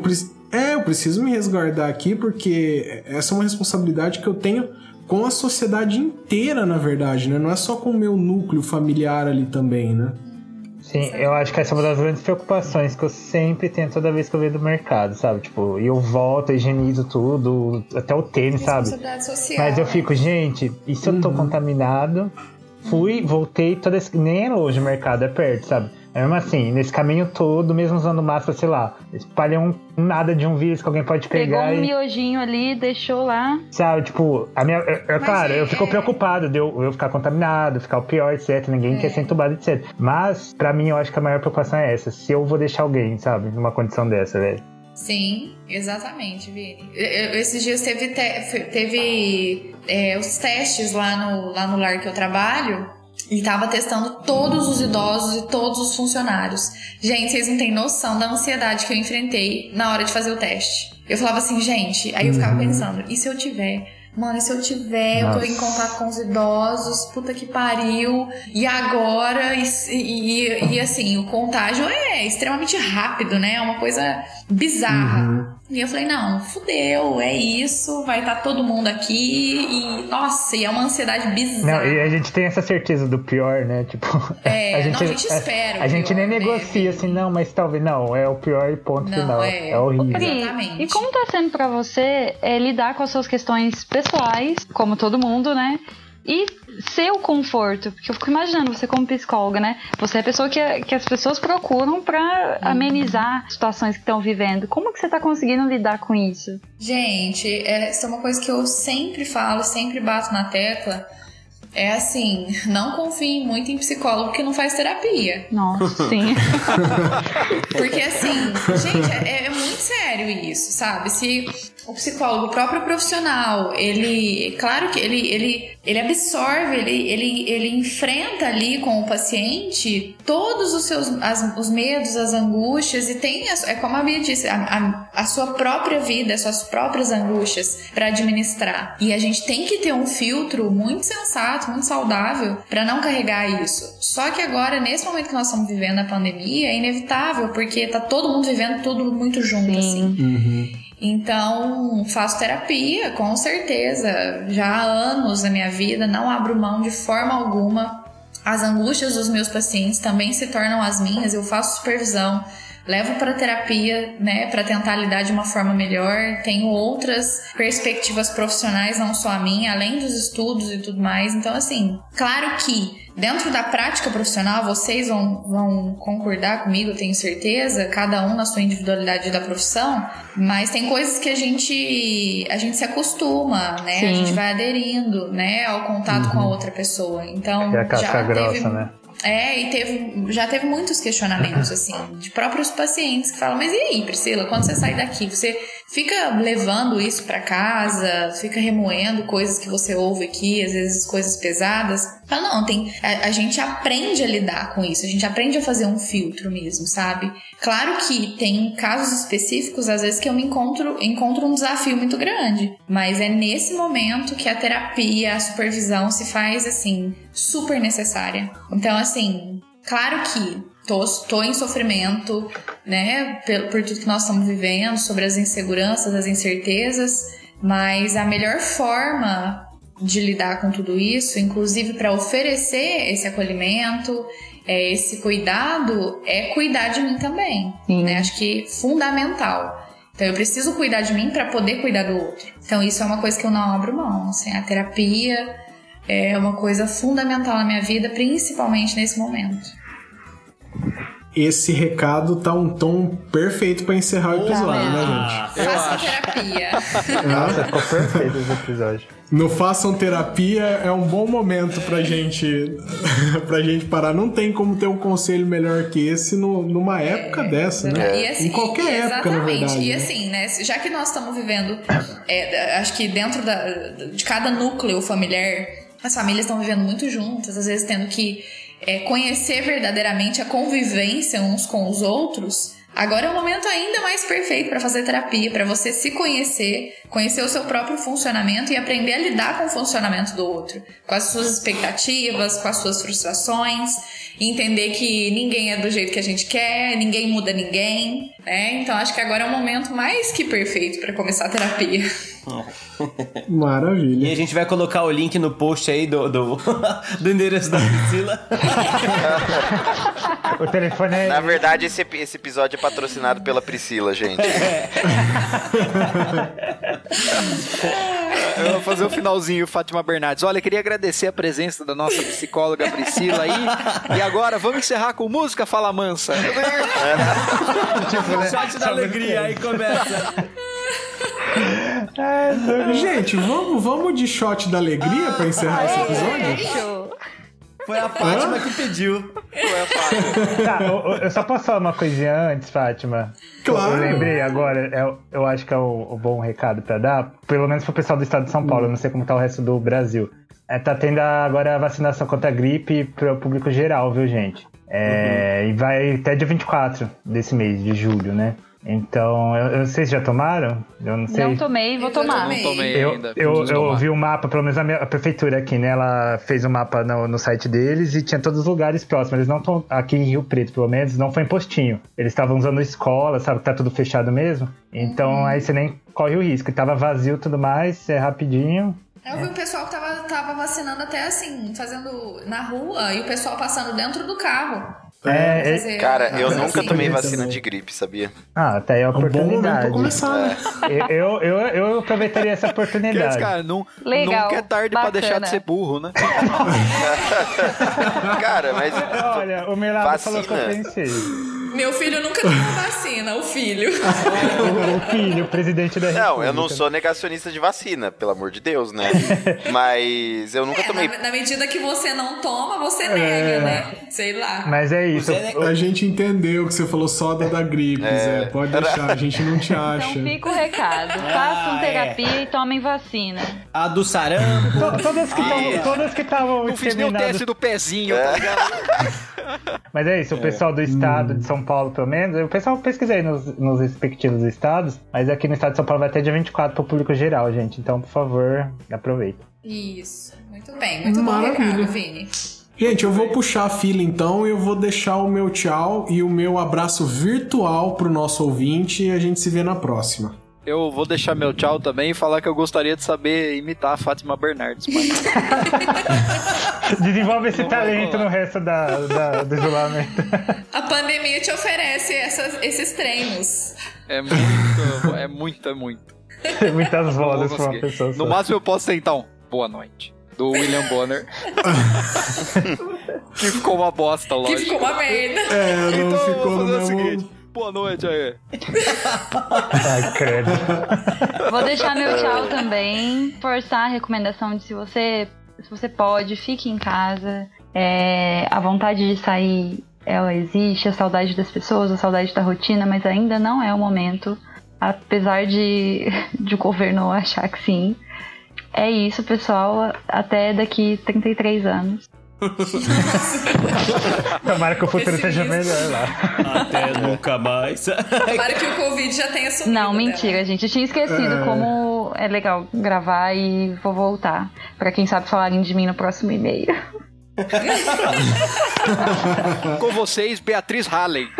é, eu preciso me resguardar aqui porque essa é uma responsabilidade que eu tenho com a sociedade inteira, na verdade, né? Não é só com o meu núcleo familiar ali também, né? Sim, eu acho que essa é uma das grandes preocupações que eu sempre tenho toda vez que eu venho do mercado, sabe? Tipo, e eu volto, higienizo tudo, até o tênis, sabe? Social. Mas eu fico, gente, e se eu tô contaminado? Fui, voltei, toda esse... nem é longe o mercado, é perto, sabe? É mesmo assim, nesse caminho todo, mesmo usando máscara, sei lá, espalhei um nada de um vírus que alguém pode Pegou pegar um e. miojinho ali, deixou lá. Sabe, tipo, a minha. Eu, eu, claro, é- eu fico é- preocupado de eu, eu ficar contaminado, ficar o pior, etc. Ninguém É. quer ser entubado, etc. Mas, pra mim, eu acho que a maior preocupação é essa. Se eu vou deixar alguém, sabe, numa condição dessa, velho. Sim, exatamente, Vini. Eu- eu- Esses dias teve, te- teve é, os testes lá no, lá no lar que eu trabalho e tava testando todos os idosos e todos os funcionários. Gente, vocês não têm noção da ansiedade que eu enfrentei na hora de fazer o teste. Eu falava assim, gente, aí eu ficava Uhum. pensando, e se eu tiver? Mano, e se eu tiver, eu tô em Nossa. contato com os idosos, puta que pariu, e agora, e, e, e, assim, o contágio é extremamente rápido, né? É uma coisa bizarra. E eu falei, não, fudeu, é isso, vai estar todo mundo aqui, e nossa, e é uma ansiedade bizarra. Não, e a gente tem essa certeza do pior, né? Tipo, É, a gente, não, a gente espera o A, gente pior, nem né, negocia Vini? assim, não, mas talvez não, é o pior ponto Não, final. é. É, horrível. Exatamente. e como tá sendo pra você é, lidar com as suas questões pessoais, como todo mundo, né? E seu conforto, porque eu fico imaginando você como psicóloga, né? Você é a pessoa que, que as pessoas procuram pra amenizar situações que estão vivendo. Como que você tá conseguindo lidar com isso? Gente, é, isso é uma coisa que eu sempre falo, sempre bato na tecla. É assim, não confie muito em psicólogo que não faz terapia. Nossa, sim. Porque assim, gente, é, é muito sério isso, sabe? Se o psicólogo, o próprio profissional, ele, claro que ele, ele, ele absorve, ele, ele, ele enfrenta ali com o paciente todos os seus, as- os medos, as angústias e tem, as- é como a Bia disse, a, a, a sua própria vida, as suas próprias angústias para administrar. E a gente tem que ter um filtro muito sensato, muito saudável para não carregar isso. Só que agora, nesse momento que nós estamos vivendo a pandemia, é inevitável, porque tá todo mundo vivendo tudo muito junto, assim. Então, faço terapia, com certeza. Já há anos na minha vida, não abro mão de forma alguma. As angústias dos meus pacientes também se tornam as minhas. Eu faço supervisão, levo para terapia, né, para tentar lidar de uma forma melhor. Tenho outras perspectivas profissionais, não só a minha, além dos estudos e tudo mais. Então, assim, claro que dentro da prática profissional, vocês vão, vão concordar comigo, tenho certeza, cada um na sua individualidade da profissão, mas tem coisas que a gente a gente se acostuma, né? A Sim. gente vai aderindo, né, ao contato com a outra pessoa. Então, É a casca já grossa, teve né? É, e teve, já teve muitos questionamentos, assim, de próprios pacientes que falam, mas e aí, Priscila, quando você sai daqui, você fica levando isso pra casa, fica remoendo coisas que você ouve aqui, às vezes coisas pesadas? Fala, não, tem, a, a gente aprende a lidar com isso, a gente aprende a fazer um filtro mesmo, sabe? Claro que tem casos específicos, às vezes, que eu me encontro, encontro um desafio muito grande, mas é nesse momento que a terapia, a supervisão se faz, assim, super necessária. Então, assim, claro que tô, tô em sofrimento, né, por, por tudo que nós estamos vivendo, sobre as inseguranças, as incertezas, mas a melhor forma de lidar com tudo isso, inclusive para oferecer esse acolhimento, é, esse cuidado, é cuidar de mim também. Né? Acho que fundamental. Então eu preciso cuidar de mim para poder cuidar do outro. Então isso é uma coisa que eu não abro mão. Assim, a terapia é uma coisa fundamental na minha vida, principalmente nesse momento. Esse recado tá um tom perfeito pra encerrar o episódio, né, gente? Façam terapia. Nossa, ficou perfeito esse episódio. No Façam Terapia é um bom momento pra gente, pra gente parar. Não tem como ter um conselho melhor que esse no- numa época dessa, né? E assim, em qualquer e- época, na exatamente. verdade. E né? assim, né? Já que nós estamos vivendo, é, acho que dentro da, de cada núcleo familiar, as famílias estão vivendo muito juntas, às vezes tendo que é, conhecer verdadeiramente a convivência uns com os outros. Agora é o momento ainda mais perfeito para fazer terapia, para você se conhecer, conhecer o seu próprio funcionamento e aprender a lidar com o funcionamento do outro, com as suas expectativas, com as suas frustrações, entender que ninguém é do jeito que a gente quer, ninguém muda ninguém, né? Então acho que agora é o momento mais que perfeito para começar a terapia. E Maravilha. a gente vai colocar o link no post aí do, do, do endereço da Priscila. O telefone é. Na verdade, esse, esse episódio é patrocinado pela Priscila, gente. Eu vou fazer o finalzinho, Fátima Bernardes. Olha, queria agradecer a presença da nossa psicóloga Priscila aí. E agora, vamos encerrar com música Fala Mansa. Chat da alegria, aí começa. Gente, vamos, vamos de shot da alegria pra encerrar esse episódio? Foi a Fátima que pediu. Tá, eu, eu só posso falar uma coisinha antes, Fátima? Claro. Eu lembrei agora, é, eu acho que é o, o bom recado pra dar, pelo menos pro pessoal do estado de São Paulo, eu não sei como tá o resto do Brasil. É, tá tendo agora a vacinação contra a gripe pro público geral, viu, gente? É, E vai até dia 24 desse mês, de julho, né? Então, eu, eu não sei se já tomaram, eu não sei. Não tomei, vou Eu tomar. tomei. Não tomei Eu, ainda. eu, eu vi o mapa, pelo menos a, minha, a prefeitura aqui, né? Ela fez o mapa no, no site deles e tinha todos os lugares próximos. Eles não estão, aqui em Rio Preto, pelo menos, não foi em postinho. Eles estavam usando escola, sabe? que Tá tudo fechado mesmo. Então aí você nem corre o risco. Tava vazio e tudo mais, é rapidinho. Eu vi o pessoal que tava, tava vacinando até assim, fazendo na rua e o pessoal passando dentro do carro. É, é- Cara, eu fazer nunca tomei também. vacina de gripe, sabia? ah, até aí a É um bom momento oportunidade. pra começar, né? eu, eu, eu aproveitaria essa oportunidade. cara, não, Legal, nunca é tarde pra bacana. deixar de ser burro, né? Cara, mas. Olha, o Melado falou que eu Vacina. pensei. Meu filho nunca tomou vacina, o filho. O, filho, o presidente da Não, eu não sou negacionista de vacina, pelo amor de Deus, né? Mas eu nunca É, tomei. na, na medida que você não toma, você nega, né? Sei lá. Mas é isso. O- A gente entendeu que você falou só da da gripe, Zé. Pode deixar, a gente não te Então acha. fica o recado. Façam é. terapia e tomem vacina. A do sarampo. to- todas que tavam- todas que estavam Não fiz nem o teste do pezinho, tá ligado? Mas é isso, o pessoal do estado de São Paulo, pelo menos, o pessoal pesquisa aí nos, nos respectivos estados, mas aqui no estado de São Paulo vai até dia 24 pro público geral, gente. Então, por favor, aproveita. Isso. Muito bem, muito bom Maravilha. recado, Vini. Gente, eu vou puxar a fila então e eu vou deixar o meu tchau e o meu abraço virtual pro nosso ouvinte e a gente se vê na próxima. Eu vou deixar meu tchau também e falar que eu gostaria de saber imitar a Fátima Bernardes. Mas Desenvolve esse talento no resto da, da- do isolamento. A pandemia te oferece essas- esses treinos. é muito, é muito, é muito. Muitas Não vou vozes pra uma pessoa só. No máximo eu posso tentar um boa noite. Do William Bonner. que ficou uma bosta, Que lógico. ficou uma merda. É, não Então, ficou no fazer o mesmo. seguinte. Boa noite aí. Ai, credo. Vou deixar meu tchau também. Forçar a recomendação de se você, se você pode, fique em casa. É, a vontade de sair, ela existe, a saudade das pessoas, a saudade da rotina, mas ainda não é o momento. Apesar de, de o governo achar que sim. É isso, pessoal. Até daqui 33 anos. Tomara que o futuro seja Pessimista. melhor lá. Até nunca mais. Tomara que o Covid já tenha sumido. Não, dela. mentira, gente. Eu tinha esquecido como é legal gravar e vou voltar. Pra quem sabe falarem de mim no próximo e-mail. Com vocês, Beatriz Halley.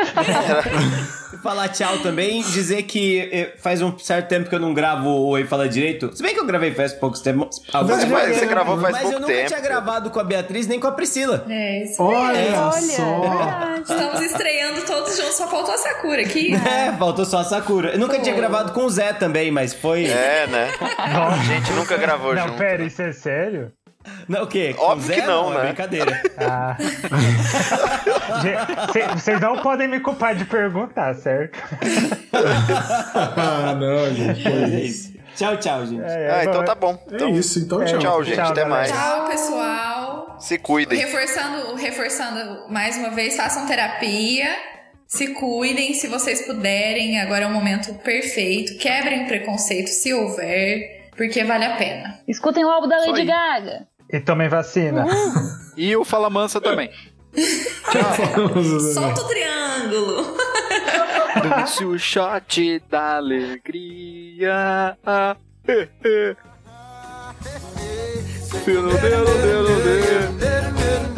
Falar tchau também, dizer que eh, faz um certo tempo que eu não gravo o Oi Fala Direito. Se bem que eu gravei faz poucos tempos. alguns tempos, faz- você gravou faz mas pouco eu nunca tempo. tinha gravado com a Beatriz nem com a Priscila. É isso. Olha, Olha, só. é verdade. Estamos estreando todos juntos, só faltou a Sakura aqui. É, faltou só a Sakura. Eu nunca tinha gravado com o Zé também, mas foi. É, né? A gente nunca gravou Não, junto. pera, isso é sério? Não, o quê? Com Óbvio o Zé? que não, É né? brincadeira. Ah. Vocês não podem me culpar de perguntar, certo? Ah, não, gente. É isso. Tchau, tchau, gente. É, Ah, então tá bom. É Então, isso, então É, tchau. tchau, gente. Tchau, Até galera. mais. Tchau, pessoal. Se cuidem. Reforçando, reforçando mais uma vez, façam terapia. Se cuidem, se vocês puderem. Agora é o momento perfeito. Quebrem o preconceito se houver, porque vale a pena. Escutem o álbum da Lady. Gaga. E tomem vacina. E o Fala Mansa também. Solta o triângulo. Desse o shot da alegria. Deu, deu, deu, deu, deu.